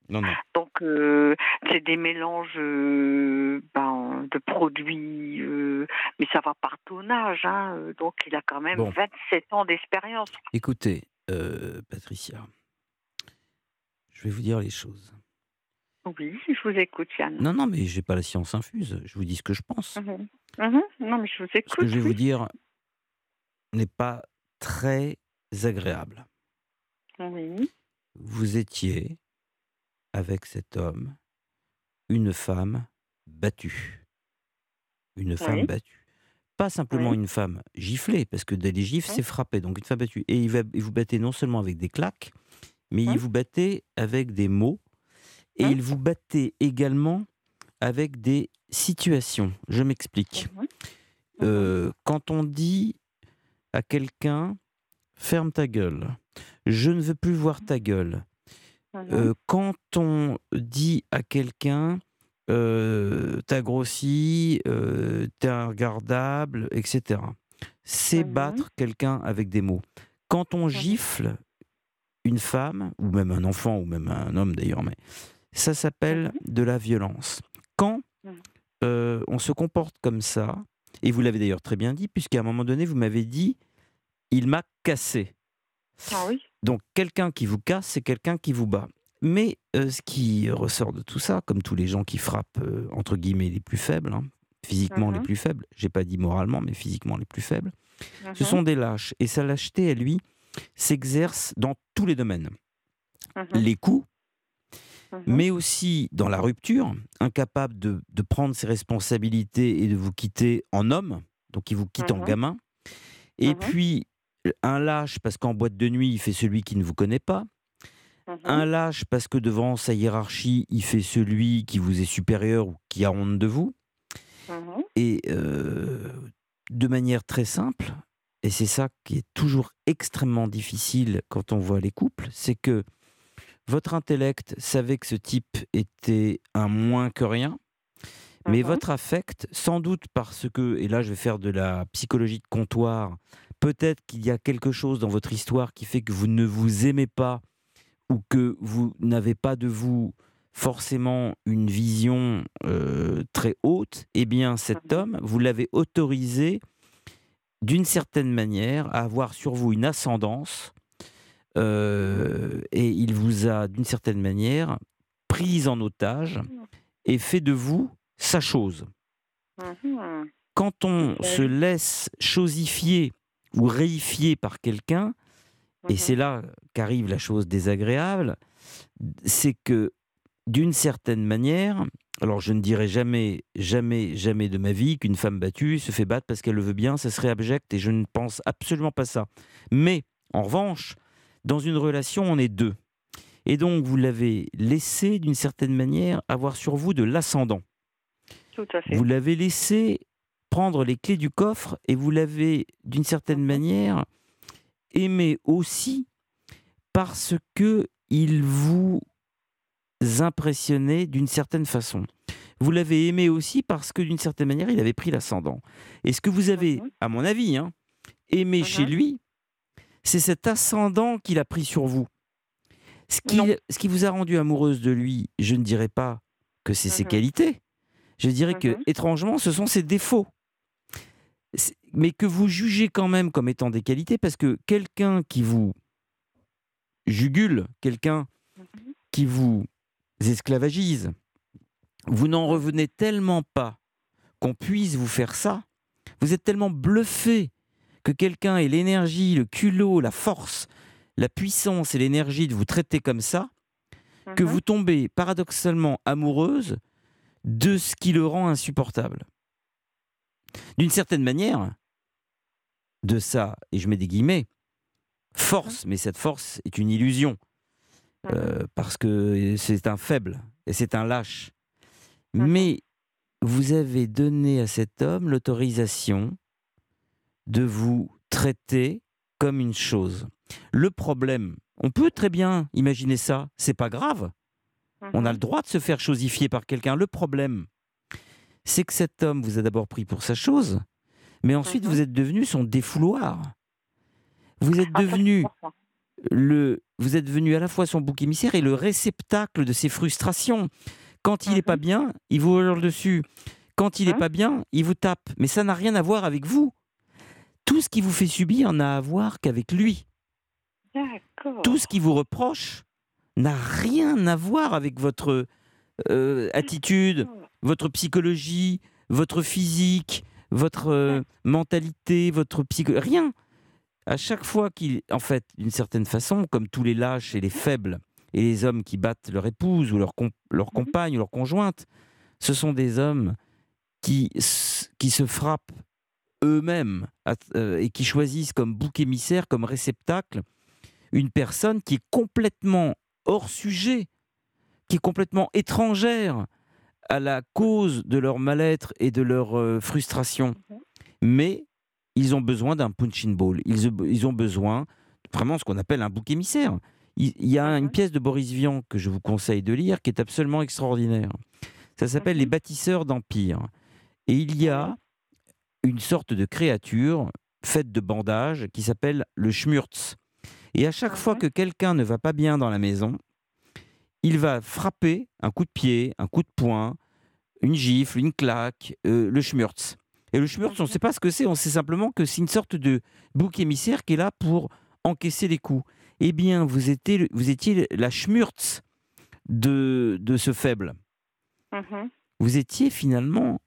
Speaker 1: Non, non.
Speaker 2: Donc, euh, c'est des mélanges euh, ben, de produits, euh, mais ça va par tonnage. Hein, donc, il a quand même
Speaker 1: Bon.
Speaker 2: 27 ans d'expérience.
Speaker 1: Écoutez, Patricia, je vais vous dire les choses.
Speaker 2: Oui, je vous écoute, Yann.
Speaker 1: Non, non, mais j'ai pas la science infuse. Je vous dis ce que je pense.
Speaker 2: Mhm. Mhm. Non, mais je vous écoute.
Speaker 1: Ce que je vais vous dire n'est pas très agréable.
Speaker 2: Oui.
Speaker 1: Vous étiez avec cet homme une femme battue. Une femme
Speaker 2: Oui.
Speaker 1: battue. Pas simplement
Speaker 2: Oui.
Speaker 1: une femme giflée, parce que des gifles, c'est frapper. Donc une femme battue. Et il, va, il vous battait non seulement avec des claques, mais il vous battait avec des mots. Et
Speaker 2: Oui.
Speaker 1: il vous battait également avec des situations. Je m'explique.
Speaker 2: Mhm.
Speaker 1: Euh, quand on dit à quelqu'un ferme ta gueule, je ne veux plus voir ta gueule.
Speaker 2: Mhm.
Speaker 1: Euh, quand on dit à quelqu'un euh, t'as grossi, t'es regardable, etc. C'est
Speaker 2: Mhm.
Speaker 1: battre quelqu'un avec des mots. Quand on gifle une femme, ou même un enfant, ou même un homme d'ailleurs, mais ça s'appelle de la violence. Quand
Speaker 2: Mhm.
Speaker 1: euh, on se comporte comme ça, et vous l'avez d'ailleurs très bien dit, puisqu'à un moment donné, vous m'avez dit, il m'a cassé.
Speaker 2: Ah oui.
Speaker 1: Donc quelqu'un qui vous casse, c'est quelqu'un qui vous bat. Mais euh, ce qui ressort de tout ça, comme tous les gens qui frappent, euh, entre guillemets, les plus faibles, hein, physiquement les
Speaker 2: Mhm.
Speaker 1: plus faibles, j'ai pas dit moralement, mais physiquement les plus faibles, ce
Speaker 2: Mhm.
Speaker 1: sont des lâches. Et sa lâcheté, à lui, s'exerce dans tous les domaines.
Speaker 2: Mhm.
Speaker 1: Les coups,
Speaker 2: Mhm.
Speaker 1: mais aussi dans la rupture, incapable de, de prendre ses responsabilités et de vous quitter en homme, donc il vous quitte en
Speaker 2: Mhm.
Speaker 1: gamin. Et
Speaker 2: Mhm.
Speaker 1: puis, un lâche parce qu'en boîte de nuit, il fait celui qui ne vous connaît pas. Un lâche parce que devant sa hiérarchie, il fait celui qui vous est supérieur ou qui a honte de vous. Et euh, de manière très simple, et c'est ça qui est toujours extrêmement difficile quand on voit les couples, c'est que Votre intellect savait que ce type était un moins que rien, mais
Speaker 2: Mhm.
Speaker 1: votre affect, sans doute parce que, et là je vais faire de la psychologie de comptoir, peut-être qu'il y a quelque chose dans votre histoire qui fait que vous ne vous aimez pas ou que vous n'avez pas de vous forcément une vision euh, très haute, eh bien cet homme, vous l'avez autorisé d'une certaine manière à avoir sur vous une ascendance euh, et il vous a d'une certaine manière prise en otage et fait de vous sa chose.
Speaker 2: Mhm.
Speaker 1: Quand on se laisse chosifier ou réifier par quelqu'un, et c'est là qu'arrive la chose désagréable, c'est que d'une certaine manière, alors je ne dirais jamais, jamais, jamais de ma vie qu'une femme battue se fait battre parce qu'elle le veut bien, ça serait abject et je ne pense absolument pas ça. Mais en revanche, dans une relation, on est deux. Et donc vous l'avez laissé d'une certaine manière avoir sur vous de l'ascendant.
Speaker 2: Tout à fait.
Speaker 1: Vous l'avez laissé prendre les clés du coffre et vous l'avez, d'une certaine manière, aimé aussi parce que il vous impressionnait d'une certaine façon. Vous l'avez aimé aussi parce que, d'une certaine manière, il avait pris l'ascendant. Et ce que vous avez, à mon avis, hein, aimé chez lui, c'est cet ascendant qu'il a pris sur vous. Ce qui, ce qui vous a rendu amoureuse de lui, je ne dirais pas que c'est ses qualités. Je dirais que, étrangement, ce sont ses défauts. Mais que vous jugez quand même comme étant des qualités, parce que quelqu'un qui vous jugule, quelqu'un qui vous esclavagise, vous n'en revenez tellement pas qu'on puisse vous faire ça, vous êtes tellement bluffé que quelqu'un ait l'énergie, le culot, la force, la puissance et l'énergie de vous traiter comme ça, que vous tombez paradoxalement amoureuse de ce qui le rend insupportable. D'une certaine manière, de ça, et je mets des guillemets, force, mais cette force est une illusion, euh, parce que c'est un faible et c'est un lâche. Mais vous avez donné à cet homme l'autorisation de vous traiter comme une chose. Le problème, on peut très bien imaginer ça, c'est pas grave. On a le droit de se faire chosifier par quelqu'un. Le problème, c'est que cet homme vous a d'abord pris pour sa chose, mais ensuite vous êtes devenu son défouloir. Vous êtes devenu le, vous êtes devenu à la fois son bouc émissaire et le réceptacle de ses frustrations. Quand il n'est pas bien, il vous hurle dessus. Quand il n'est pas bien, il vous tape. Mais ça n'a rien à voir avec vous. Tout ce qui vous fait subir n'a à voir qu'avec lui. Tout ce qui vous reproche n'a rien à voir avec votre euh, attitude, votre psychologie, votre physique, votre euh, mentalité, votre psycho... Rien. À chaque fois qu'il... En fait, d'une certaine façon, comme tous les lâches et les faibles, et les hommes qui battent leur épouse ou leur, com- leur compagne ou leur conjointe, ce sont des hommes qui, qui se frappent eux-mêmes euh, et qui choisissent comme bouc émissaire, comme réceptacle, une personne qui est complètement hors sujet, qui est complètement étrangère à la cause de leur mal-être et de leur euh, frustration. Mais ils ont besoin d'un punching ball. Ils, ils ont besoin vraiment ce qu'on appelle un bouc émissaire. Il, il y a une pièce de Boris Vian que je vous conseille de lire qui est absolument extraordinaire. Ça s'appelle Les bâtisseurs d'empire. Et il y a une sorte de créature faite de bandages qui s'appelle le schmurz. Et à chaque fois que quelqu'un ne va pas bien dans la maison, il va frapper un coup de pied, un coup de poing, une gifle, une claque, euh, le schmurz. Et le schmurz, on ne sait pas ce que c'est, on sait simplement que c'est une sorte de bouc émissaire qui est là pour encaisser les coups. Eh bien, vous étiez, vous étiez la schmurz de, de ce faible.
Speaker 2: Mhm.
Speaker 1: Vous étiez finalement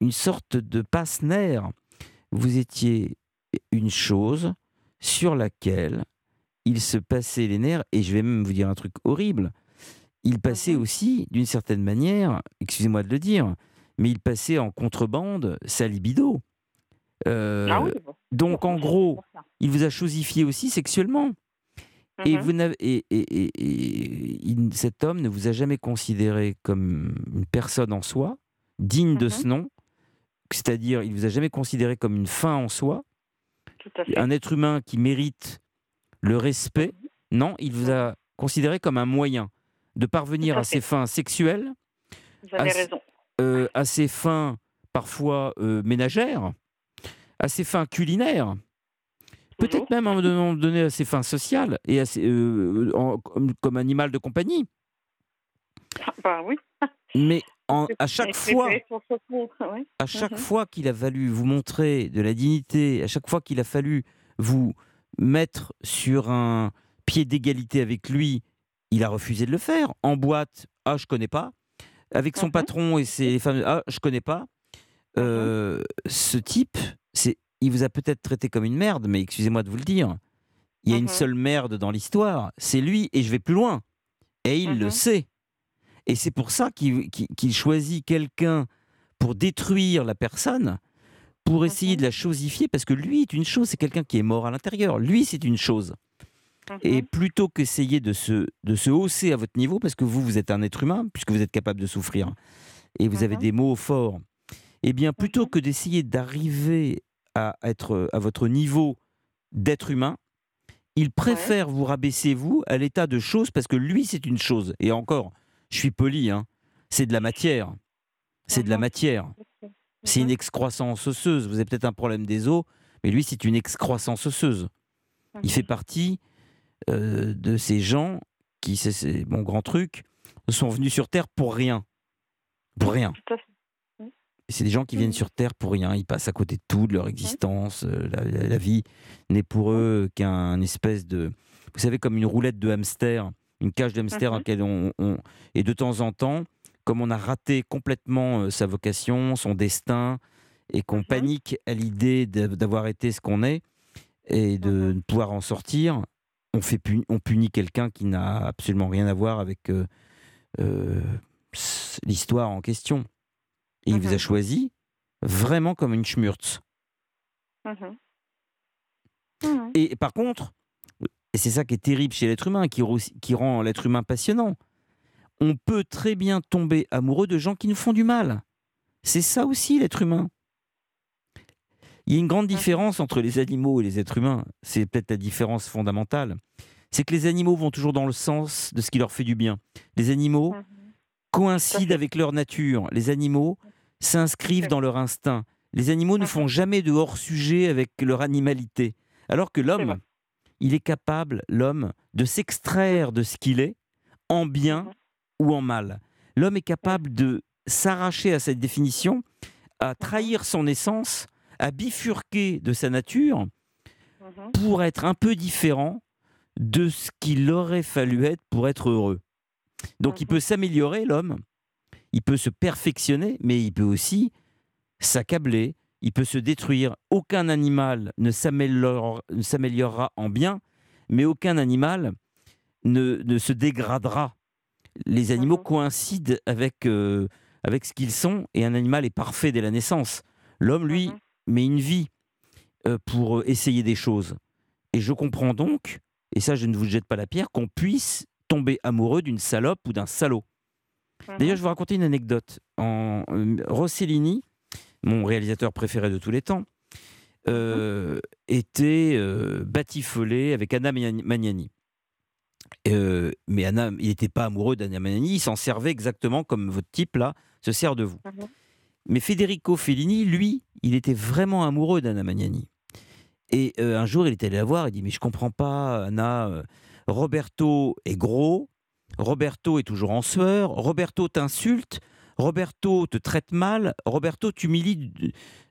Speaker 1: une sorte de passe-nerf. Vous étiez une chose sur laquelle il se passait les nerfs, et je vais même vous dire un truc horrible, il passait aussi, d'une certaine manière, excusez-moi de le dire, mais il passait en contrebande sa libido. Euh,
Speaker 2: Ah oui,
Speaker 1: donc en gros, il vous a chosifié aussi sexuellement. Et,
Speaker 2: Mhm.
Speaker 1: vous et, et- cet homme ne vous a jamais considéré comme une personne en soi, digne de ce nom, c'est-à-dire il vous a jamais considéré comme une fin en soi,
Speaker 2: Tout à fait.
Speaker 1: un être humain qui mérite le respect. Non, il vous a considéré comme un moyen de parvenir
Speaker 2: à
Speaker 1: à ses fins sexuelles,
Speaker 2: Vous avez
Speaker 1: à, s-
Speaker 2: raison.
Speaker 1: euh, à ses fins parfois euh, ménagères, à ses fins culinaires, peut-être même à un moment donné à ses fins sociales et à ses- euh, en- comme, comme animal de compagnie.
Speaker 2: Bah oui.
Speaker 1: Mais en- à chaque fois, à chaque
Speaker 2: Mhm.
Speaker 1: fois qu'il a fallu vous montrer de la dignité, à chaque fois qu'il a fallu vous mettre sur un pied d'égalité avec lui, il a refusé de le faire. En boîte, ah, je connais pas. Avec son
Speaker 2: Mhm.
Speaker 1: patron et ses femmes, ah, je connais pas. Euh, ce type, c'est, il vous a peut-être traité comme une merde, mais excusez-moi de vous le dire, il y a une
Speaker 2: Mhm.
Speaker 1: seule merde dans l'histoire, c'est lui, et je vais plus loin. Et il le
Speaker 2: Mhm.
Speaker 1: sait. Et c'est pour ça qu'il choisit quelqu'un pour détruire la personne, pour essayer de la chosifier, parce que lui est une chose, c'est quelqu'un qui est mort à l'intérieur. Lui, c'est une chose. Et plutôt qu'essayer de se, de se hausser à votre niveau, parce que vous, vous êtes un être humain, puisque vous êtes capable de souffrir, et vous avez des mots forts, eh bien, plutôt que d'essayer d'arriver à être à votre niveau d'être humain, il préfère vous rabaisser, vous, à l'état de chose, parce que lui, c'est une chose. Et encore, je suis poli, hein, c'est de la matière. C'est de la matière. C'est une excroissance osseuse. Vous avez peut-être un problème des os, mais lui, c'est une excroissance osseuse. Il fait partie euh, de ces gens qui, c'est- mon grand truc, sont venus sur Terre pour rien. Pour rien. C'est des gens qui viennent sur Terre pour rien. Ils passent à côté de tout, de leur existence. euh, La, la- la vie n'est pour eux qu'un espèce de. Vous savez, comme une roulette de hamster, une cage de hamster dans
Speaker 2: Mhm.
Speaker 1: laquelle on, on- Et de temps en temps, comme on a raté complètement euh, sa vocation, son destin, et qu'on panique à l'idée d'avoir été ce qu'on est et de ne pouvoir en sortir, on, fait puni- on punit quelqu'un qui n'a absolument rien à voir avec euh, euh, l'histoire en question. Et il vous a choisi vraiment comme une schmurtz.
Speaker 2: Mhm.
Speaker 1: Et par contre, et c'est ça qui est terrible chez l'être humain, qui, rend l'être humain passionnant, on peut très bien tomber amoureux de gens qui nous font du mal. C'est ça aussi l'être humain. Il y a une grande différence entre les animaux et les êtres humains. C'est peut-être la différence fondamentale. C'est que les animaux vont toujours dans le sens de ce qui leur fait du bien. Les animaux coïncident avec leur nature. Les animaux s'inscrivent dans leur instinct. Les animaux ne font jamais de hors-sujet avec leur animalité. Alors que l'homme, il est capable, l'homme, de s'extraire de ce qu'il est, en bien ou en mal. L'homme est capable de s'arracher à cette définition, à trahir son essence, à bifurquer de sa nature pour être un peu différent de ce qu'il aurait fallu être pour être heureux. Donc il peut s'améliorer, l'homme, il peut se perfectionner, mais il peut aussi s'accabler, il peut se détruire. Aucun animal ne s'améliore- ne s'améliorera en bien, mais aucun animal ne, ne se dégradera. Les animaux coïncident avec, euh, avec ce qu'ils sont, et un animal est parfait dès la naissance. L'homme, lui, met une vie euh, pour euh, essayer des choses. Et je comprends donc, et ça je ne vous jette pas la pierre, qu'on puisse tomber amoureux d'une salope ou d'un salaud. D'ailleurs, je vais vous raconter une anecdote. En, Rossellini, mon réalisateur préféré de tous les temps, euh, était euh, batifolé avec Anna Magnani-. Euh, mais Anna, il n'était pas amoureux d'Anna Magnani, il s'en servait exactement comme votre type là se sert de vous. Mais Federico Fellini, lui, il était vraiment amoureux d'Anna Magnani. Et un jour, il est allé la voir, il dit Mais je comprends pas, Anna, Roberto est gros, Roberto est toujours en sueur, Roberto t'insulte, Roberto te traite mal, Roberto t'humilie.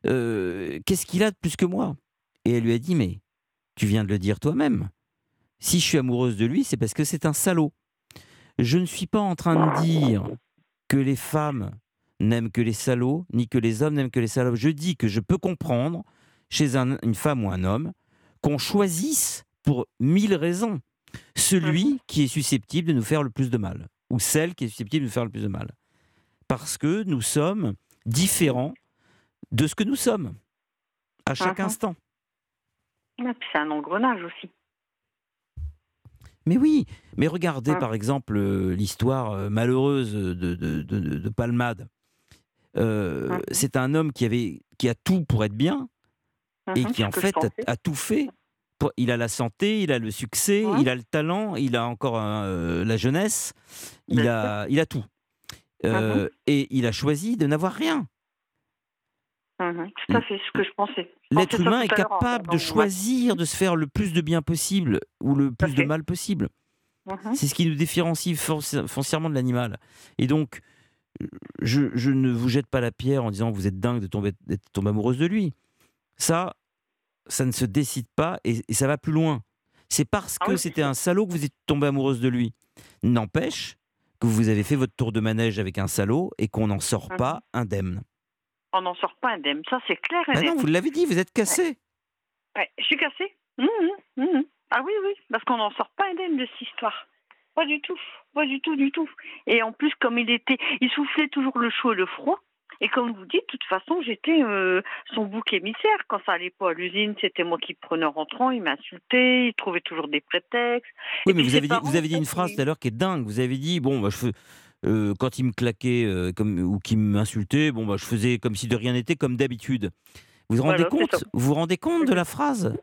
Speaker 1: euh, Qu'est-ce qu'il a de plus que moi? Et elle lui a dit Mais tu viens de le dire toi-même. Si je suis amoureuse de lui, c'est parce que c'est un salaud. Je ne suis pas en train de dire que les femmes n'aiment que les salauds, ni que les hommes n'aiment que les salauds. Je dis que je peux comprendre chez un- une femme ou un homme qu'on choisisse pour mille raisons celui qui est susceptible de nous faire le plus de mal, ou celle qui est susceptible de nous faire le plus de mal. Parce que nous sommes différents de ce que nous sommes, à chaque
Speaker 2: Mhm.
Speaker 1: instant.
Speaker 2: Ah, puis c'est un engrenage aussi.
Speaker 1: Mais oui, mais regardez
Speaker 2: Ah.
Speaker 1: par exemple euh, l'histoire euh, malheureuse de, de, de- de- de Palmade. Euh,
Speaker 2: Ah.
Speaker 1: C'est un homme qui, avait, qui a tout pour être bien et
Speaker 2: Mhm,
Speaker 1: qui en fait a, tout fait il a la santé, il a le succès, il a le talent, il a encore euh, la jeunesse, il a, il a tout. Euh,
Speaker 2: Mhm.
Speaker 1: Et il a choisi de n'avoir rien.
Speaker 2: Mhm, Tout à fait, ce que je pensais.
Speaker 1: L'être humain est
Speaker 2: en
Speaker 1: capable de choisir de se faire le plus de bien possible ou le plus de mal possible.
Speaker 2: Mhm.
Speaker 1: C'est ce qui nous différencie foncièrement de l'animal. Et donc, je, je ne vous jette pas la pierre en disant vous êtes dingue de tomber, d'être tombée amoureuse de lui. Ça, ça ne se décide pas et, et ça va plus loin. C'est parce
Speaker 2: Ah
Speaker 1: que
Speaker 2: oui,
Speaker 1: c'était un salaud que vous êtes tombée amoureuse de lui. N'empêche que vous avez fait votre tour de manège avec un salaud et qu'on n'en sort
Speaker 2: Mhm.
Speaker 1: pas indemne.
Speaker 2: On n'en sort pas indemne, ça c'est clair
Speaker 1: Ah
Speaker 2: net.
Speaker 1: non, vous l'avez dit, vous êtes cassé.
Speaker 2: Ouais, je suis cassée. Mhm, mhm. Ah oui, oui, parce qu'on n'en sort pas indemne de cette histoire. Pas du tout, pas du tout, du tout. Et en plus, comme il était, il soufflait toujours le chaud et le froid. Et comme vous dites, de toute façon, j'étais euh, son bouc émissaire. Quand ça allait pas à l'usine, c'était moi qui prenais en rentrant. Il m'insultait, il trouvait toujours des prétextes.
Speaker 1: Oui,
Speaker 2: Et
Speaker 1: mais vous avez, dit,
Speaker 2: parents,
Speaker 1: vous avez dit
Speaker 2: ça,
Speaker 1: une phrase tout à l'heure qui est dingue. Vous avez dit, bon, bah, je fais- euh, quand il me claquait euh, comme, ou qu'il m'insultait, bon, bah, je faisais comme si de rien n'était, comme d'habitude. Vous vous rendez
Speaker 2: Voilà, c'est
Speaker 1: compte
Speaker 2: ça.
Speaker 1: Vous vous rendez compte de la phrase?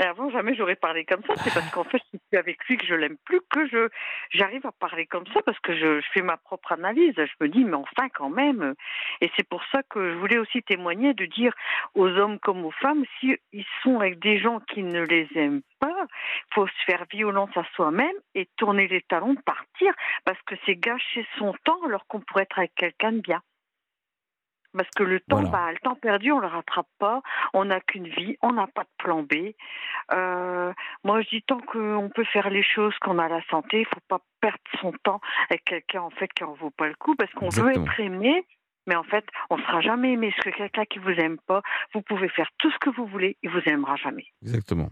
Speaker 2: Et avant, jamais j'aurais parlé comme ça. C'est parce qu'en fait, je suis avec lui que je l'aime plus que je j'arrive à parler comme ça parce que je, je fais ma propre analyse. Je me dis, mais enfin, quand même. Et c'est pour ça que je voulais aussi témoigner de dire aux hommes comme aux femmes, si ils sont avec des gens qui ne les aiment pas, faut se faire violence à soi-même et tourner les talons, partir parce que c'est gâcher son temps alors qu'on pourrait être avec quelqu'un de bien. Parce que le temps,
Speaker 1: Voilà.
Speaker 2: bah, le temps perdu, on le rattrape pas. On n'a qu'une vie, on n'a pas de plan B. Euh, moi, je dis tant qu'on peut faire les choses, qu'on a la santé, il faut pas perdre son temps avec quelqu'un en fait qui en vaut pas le coup, parce qu'on veut être aimé, mais en fait, on sera jamais aimé. Parce que quelqu'un qui vous aime pas, vous pouvez faire tout ce que vous voulez, il vous aimera jamais.
Speaker 1: Exactement.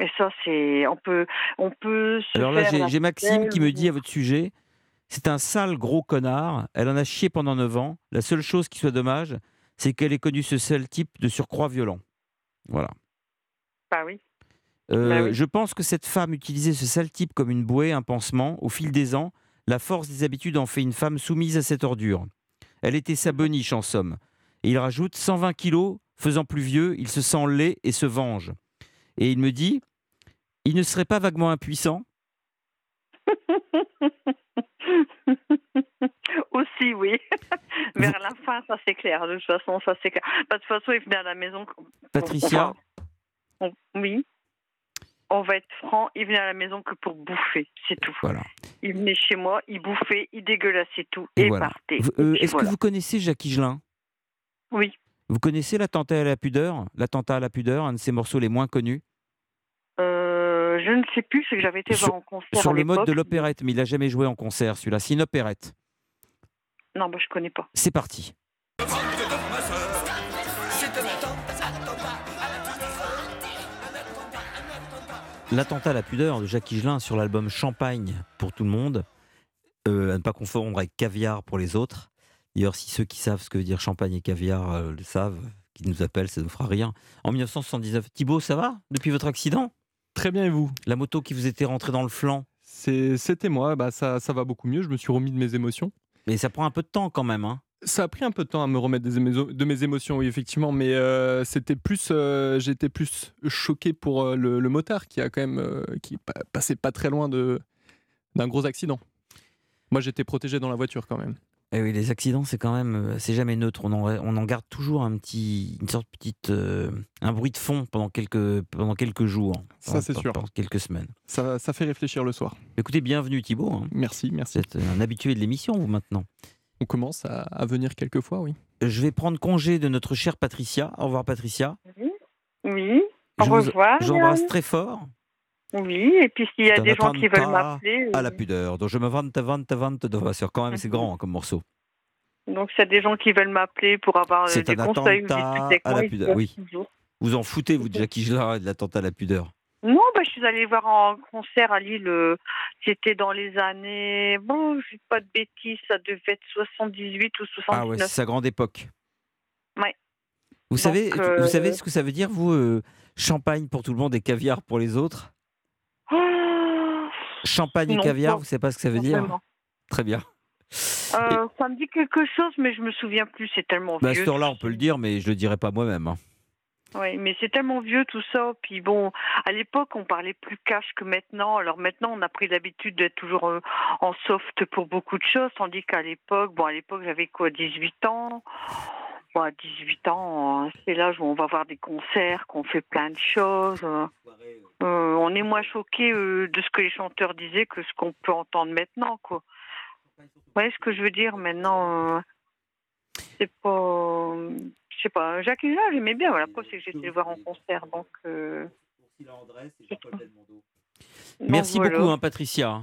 Speaker 2: Et ça, c'est, on peut, on peut se
Speaker 1: Alors là, j'ai Maxime qui me dit à votre sujet c'est un sale gros connard. Elle en a chié pendant 9 ans. La seule chose qui soit dommage, c'est qu'elle ait connu ce seul type de surcroît violent. Voilà.
Speaker 2: Bah oui.
Speaker 1: Euh,
Speaker 2: Bah oui.
Speaker 1: Je pense que cette femme utilisait ce sale type comme une bouée, un pansement. Au fil des ans, la force des habitudes en fait une femme soumise à cette ordure. Elle était sa boniche en somme. Et il rajoute 120 kilos, faisant plus vieux, il se sent laid et se venge. Et il me dit, il ne serait pas vaguement impuissant?
Speaker 2: Aussi, oui. Vers la fin, ça c'est clair. De toute façon, ça c'est clair. Bah, De toute façon, il venait à la maison.
Speaker 1: Patricia,
Speaker 2: On- Oui. On va être franc, il venait à la maison que pour bouffer, c'est tout.
Speaker 1: voilà.
Speaker 2: Il venait chez moi, il bouffait, il dégueulassait tout
Speaker 1: Et
Speaker 2: et,
Speaker 1: voilà.
Speaker 2: partait.
Speaker 1: Euh, Est-ce
Speaker 2: voilà.
Speaker 1: que vous connaissez Jacques Higelin
Speaker 2: Oui.
Speaker 1: Vous connaissez l'attentat à la pudeur? L'attentat à la pudeur, un de ses morceaux les moins connus?
Speaker 2: Je ne sais plus, c'est que j'avais été
Speaker 1: Sur-
Speaker 2: voir en concert
Speaker 1: Sur
Speaker 2: à
Speaker 1: le mode de l'opérette, mais il n'a jamais joué en concert celui-là. C'est une opérette.
Speaker 2: Non, bah, je connais pas.
Speaker 1: C'est parti. L'attentat à la pudeur de Jacques Higelin sur l'album Champagne pour tout le monde, euh, à ne pas confondre avec caviar pour les autres. D'ailleurs, si ceux qui savent ce que veut dire champagne et caviar euh, le savent, qui nous appellent, ça nous fera rire. En 1979, Thibaut, ça va depuis votre accident?
Speaker 13: Très bien, et vous?
Speaker 1: La moto qui vous était rentrée dans le flanc
Speaker 13: C'était moi, bah, ça, ça va beaucoup mieux, je me suis remis de mes émotions.
Speaker 1: Mais ça prend un peu de temps quand même. Hein.
Speaker 13: Ça a pris un peu de temps à me remettre des de mes émotions, oui, effectivement, mais euh, c'était plus, euh, j'étais plus choqué pour euh, le, le motard qui a quand même, qui pa- passait pas très loin de d'un gros accident. Moi, j'étais protégé dans la voiture quand même.
Speaker 1: Eh oui, les accidents, c'est quand même, euh, c'est jamais neutre. On en, on en garde toujours un petit, une sorte de petite, euh, un bruit de fond pendant quelques, pendant quelques jours.
Speaker 13: Ça,
Speaker 1: pendant-
Speaker 13: c'est sûr.
Speaker 1: Pendant quelques semaines.
Speaker 13: Ça, ça fait réfléchir le soir.
Speaker 1: Écoutez, bienvenue Thibaut. hein.
Speaker 13: Merci, merci.
Speaker 1: Vous êtes un habitué de l'émission, vous maintenant.
Speaker 13: On commence à, à venir quelques fois, oui.
Speaker 1: Je vais prendre congé de notre chère Patricia. Au revoir Patricia.
Speaker 2: Oui. Au
Speaker 1: Je vous-
Speaker 2: revoir.
Speaker 1: J'embrasse très fort.
Speaker 2: Oui, et puis s'il y a des gens qui veulent m'appeler.
Speaker 1: À
Speaker 2: euh,
Speaker 1: la pudeur. Donc je me vante, vante, vante de voiture. Quand même, c'est grand hein, comme morceau.
Speaker 2: Donc, s'il y a des gens qui veulent m'appeler pour avoir euh, des conseils ou avec
Speaker 1: à la pudeur. Oui. Vous en foutez, vous, de Jackie Gillard et de l'attentat à la pudeur.
Speaker 2: Non, bah, je suis allée voir en concert à Lille. euh, C'était dans les années. Bon, je dis pas de bêtises, ça devait être 78 ou 79.
Speaker 1: Ah ouais, c'est sa grande époque.
Speaker 2: Ouais.
Speaker 1: Vous
Speaker 2: Donc,
Speaker 1: savez, vous
Speaker 2: euh,
Speaker 1: savez ce que ça veut dire, vous, euh, champagne pour tout le monde et caviar pour les autres? Champagne et caviar,
Speaker 2: non,
Speaker 1: vous savez pas ce que ça veut dire
Speaker 2: vraiment.
Speaker 1: Très bien.
Speaker 2: Euh, ça me dit quelque chose, mais je me souviens plus. C'est tellement
Speaker 1: Bah, à
Speaker 2: vieux.
Speaker 1: cette heure-là, on peut le dire, mais je le dirai pas moi-même. hein.
Speaker 2: Oui, mais c'est tellement vieux tout ça. Puis bon, à l'époque, on parlait plus cash que maintenant. Alors maintenant, on a pris l'habitude d'être toujours euh, en soft pour beaucoup de choses, tandis qu'à l'époque, bon, à l'époque, j'avais quoi, 18 ans? Bon, à 18 ans, euh, c'est l'âge où on va voir des concerts, qu'on fait plein de choses. Euh, euh, on est moins choqué euh, de ce que les chanteurs disaient que ce qu'on peut entendre maintenant, quoi. Vous voyez ce que je veux dire maintenant euh, C'est pas. Je sais pas. Jacques Higelin, j'aimais bien. Voilà, après, c'est que j'étais le voir en concert. Donc. euh,
Speaker 1: Merci beaucoup, hein, Patricia.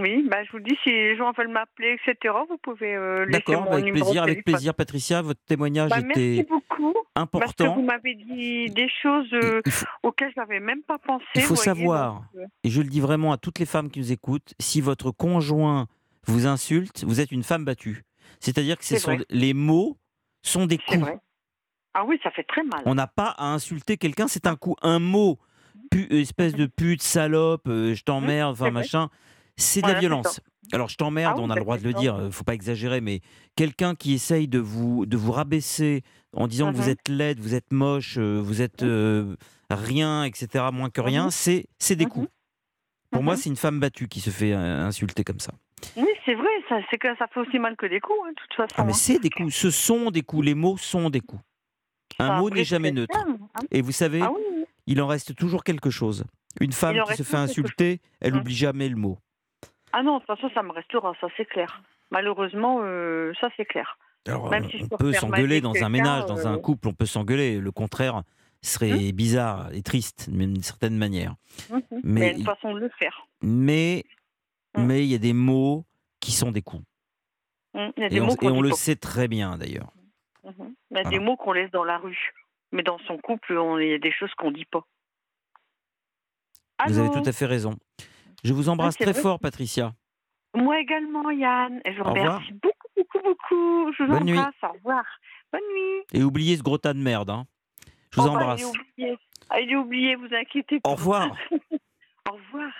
Speaker 2: Oui, bah, je vous dis, si les gens veulent m'appeler, etc., vous pouvez euh, laisser
Speaker 1: D'accord,
Speaker 2: mon
Speaker 1: avec
Speaker 2: numéro
Speaker 1: plaisir, avec plaisir, Patricia. Votre témoignage
Speaker 2: Bah, merci
Speaker 1: était
Speaker 2: beaucoup. Parce que
Speaker 1: important.
Speaker 2: vous m'avez dit des choses euh, auxquelles je n'avais même pas pensé.
Speaker 1: Il faut
Speaker 2: voyez,
Speaker 1: savoir,
Speaker 2: donc, euh,
Speaker 1: et je le dis vraiment à toutes les femmes qui nous écoutent, si votre conjoint vous insulte, vous êtes une femme battue. C'est-à-dire que ce sont les mots sont des coups.
Speaker 2: vrai. Ah oui, ça fait très mal.
Speaker 1: On n'a pas à insulter quelqu'un, c'est un coup. Un mot, pu- espèce de pute, salope, euh, je t'emmerde, enfin
Speaker 2: vrai.
Speaker 1: C'est de
Speaker 2: Voilà,
Speaker 1: la violence. Alors je t'emmerde,
Speaker 2: Ah oui,
Speaker 1: on a
Speaker 2: bah,
Speaker 1: le droit de le dire, euh, faut pas exagérer, mais quelqu'un qui essaye de vous, de vous rabaisser en disant que vous
Speaker 2: Mhm.
Speaker 1: êtes laide, vous êtes moche, euh, vous êtes euh, rien, etc., moins que rien,
Speaker 2: Mhm.
Speaker 1: c'est c'est des coups. Pour moi, c'est une femme battue qui se fait insulter comme ça.
Speaker 2: Oui, c'est vrai, ça, que ça fait aussi mal que des coups, hein, de toute façon.
Speaker 1: Ah, mais
Speaker 2: hein.
Speaker 1: c'est des coups, ce sont des coups, les mots sont des coups. Un
Speaker 2: Ça
Speaker 1: mot n'est jamais neutre.
Speaker 2: hein.
Speaker 1: Et vous savez,
Speaker 2: Ah oui,
Speaker 1: il en reste toujours quelque chose. Une femme qui se fait insulter, elle n'oublie jamais le mot.
Speaker 2: Ah non, de toute façon, ça me restera, ça c'est clair. Malheureusement, euh, ça c'est clair.
Speaker 1: Alors,
Speaker 2: Même
Speaker 1: euh,
Speaker 2: si je
Speaker 1: on peut s'engueuler dans un ménage, dans un
Speaker 2: euh,
Speaker 1: couple, on peut s'engueuler. Le contraire serait bizarre et triste, même d'une certaine manière.
Speaker 2: Mhm.
Speaker 1: Mais
Speaker 2: Mais il y a une façon de le faire.
Speaker 1: Mais mais il y a des mots qui sont des coups.
Speaker 2: Il y a
Speaker 1: Et
Speaker 2: des
Speaker 1: on, et on le sait très bien d'ailleurs.
Speaker 2: Il y a
Speaker 1: Voilà.
Speaker 2: des mots qu'on laisse dans la rue. Mais dans son couple, il y a des choses qu'on dit pas.
Speaker 1: Vous avez tout à fait raison. Je vous embrasse
Speaker 2: c'est
Speaker 1: très
Speaker 2: vrai.
Speaker 1: fort, Patricia.
Speaker 2: Moi également, Yann. Et je vous
Speaker 1: Au revoir.
Speaker 2: remercie beaucoup, beaucoup, beaucoup. Je vous
Speaker 1: Bonne nuit.
Speaker 2: embrasse. Au revoir. Bonne nuit.
Speaker 1: Et oubliez ce gros tas de merde. hein. Je vous
Speaker 2: Oh, bah,
Speaker 1: embrasse.
Speaker 2: oublié. Ah, il est oublié, vous inquiétez pas.
Speaker 1: Au revoir.
Speaker 2: Au revoir.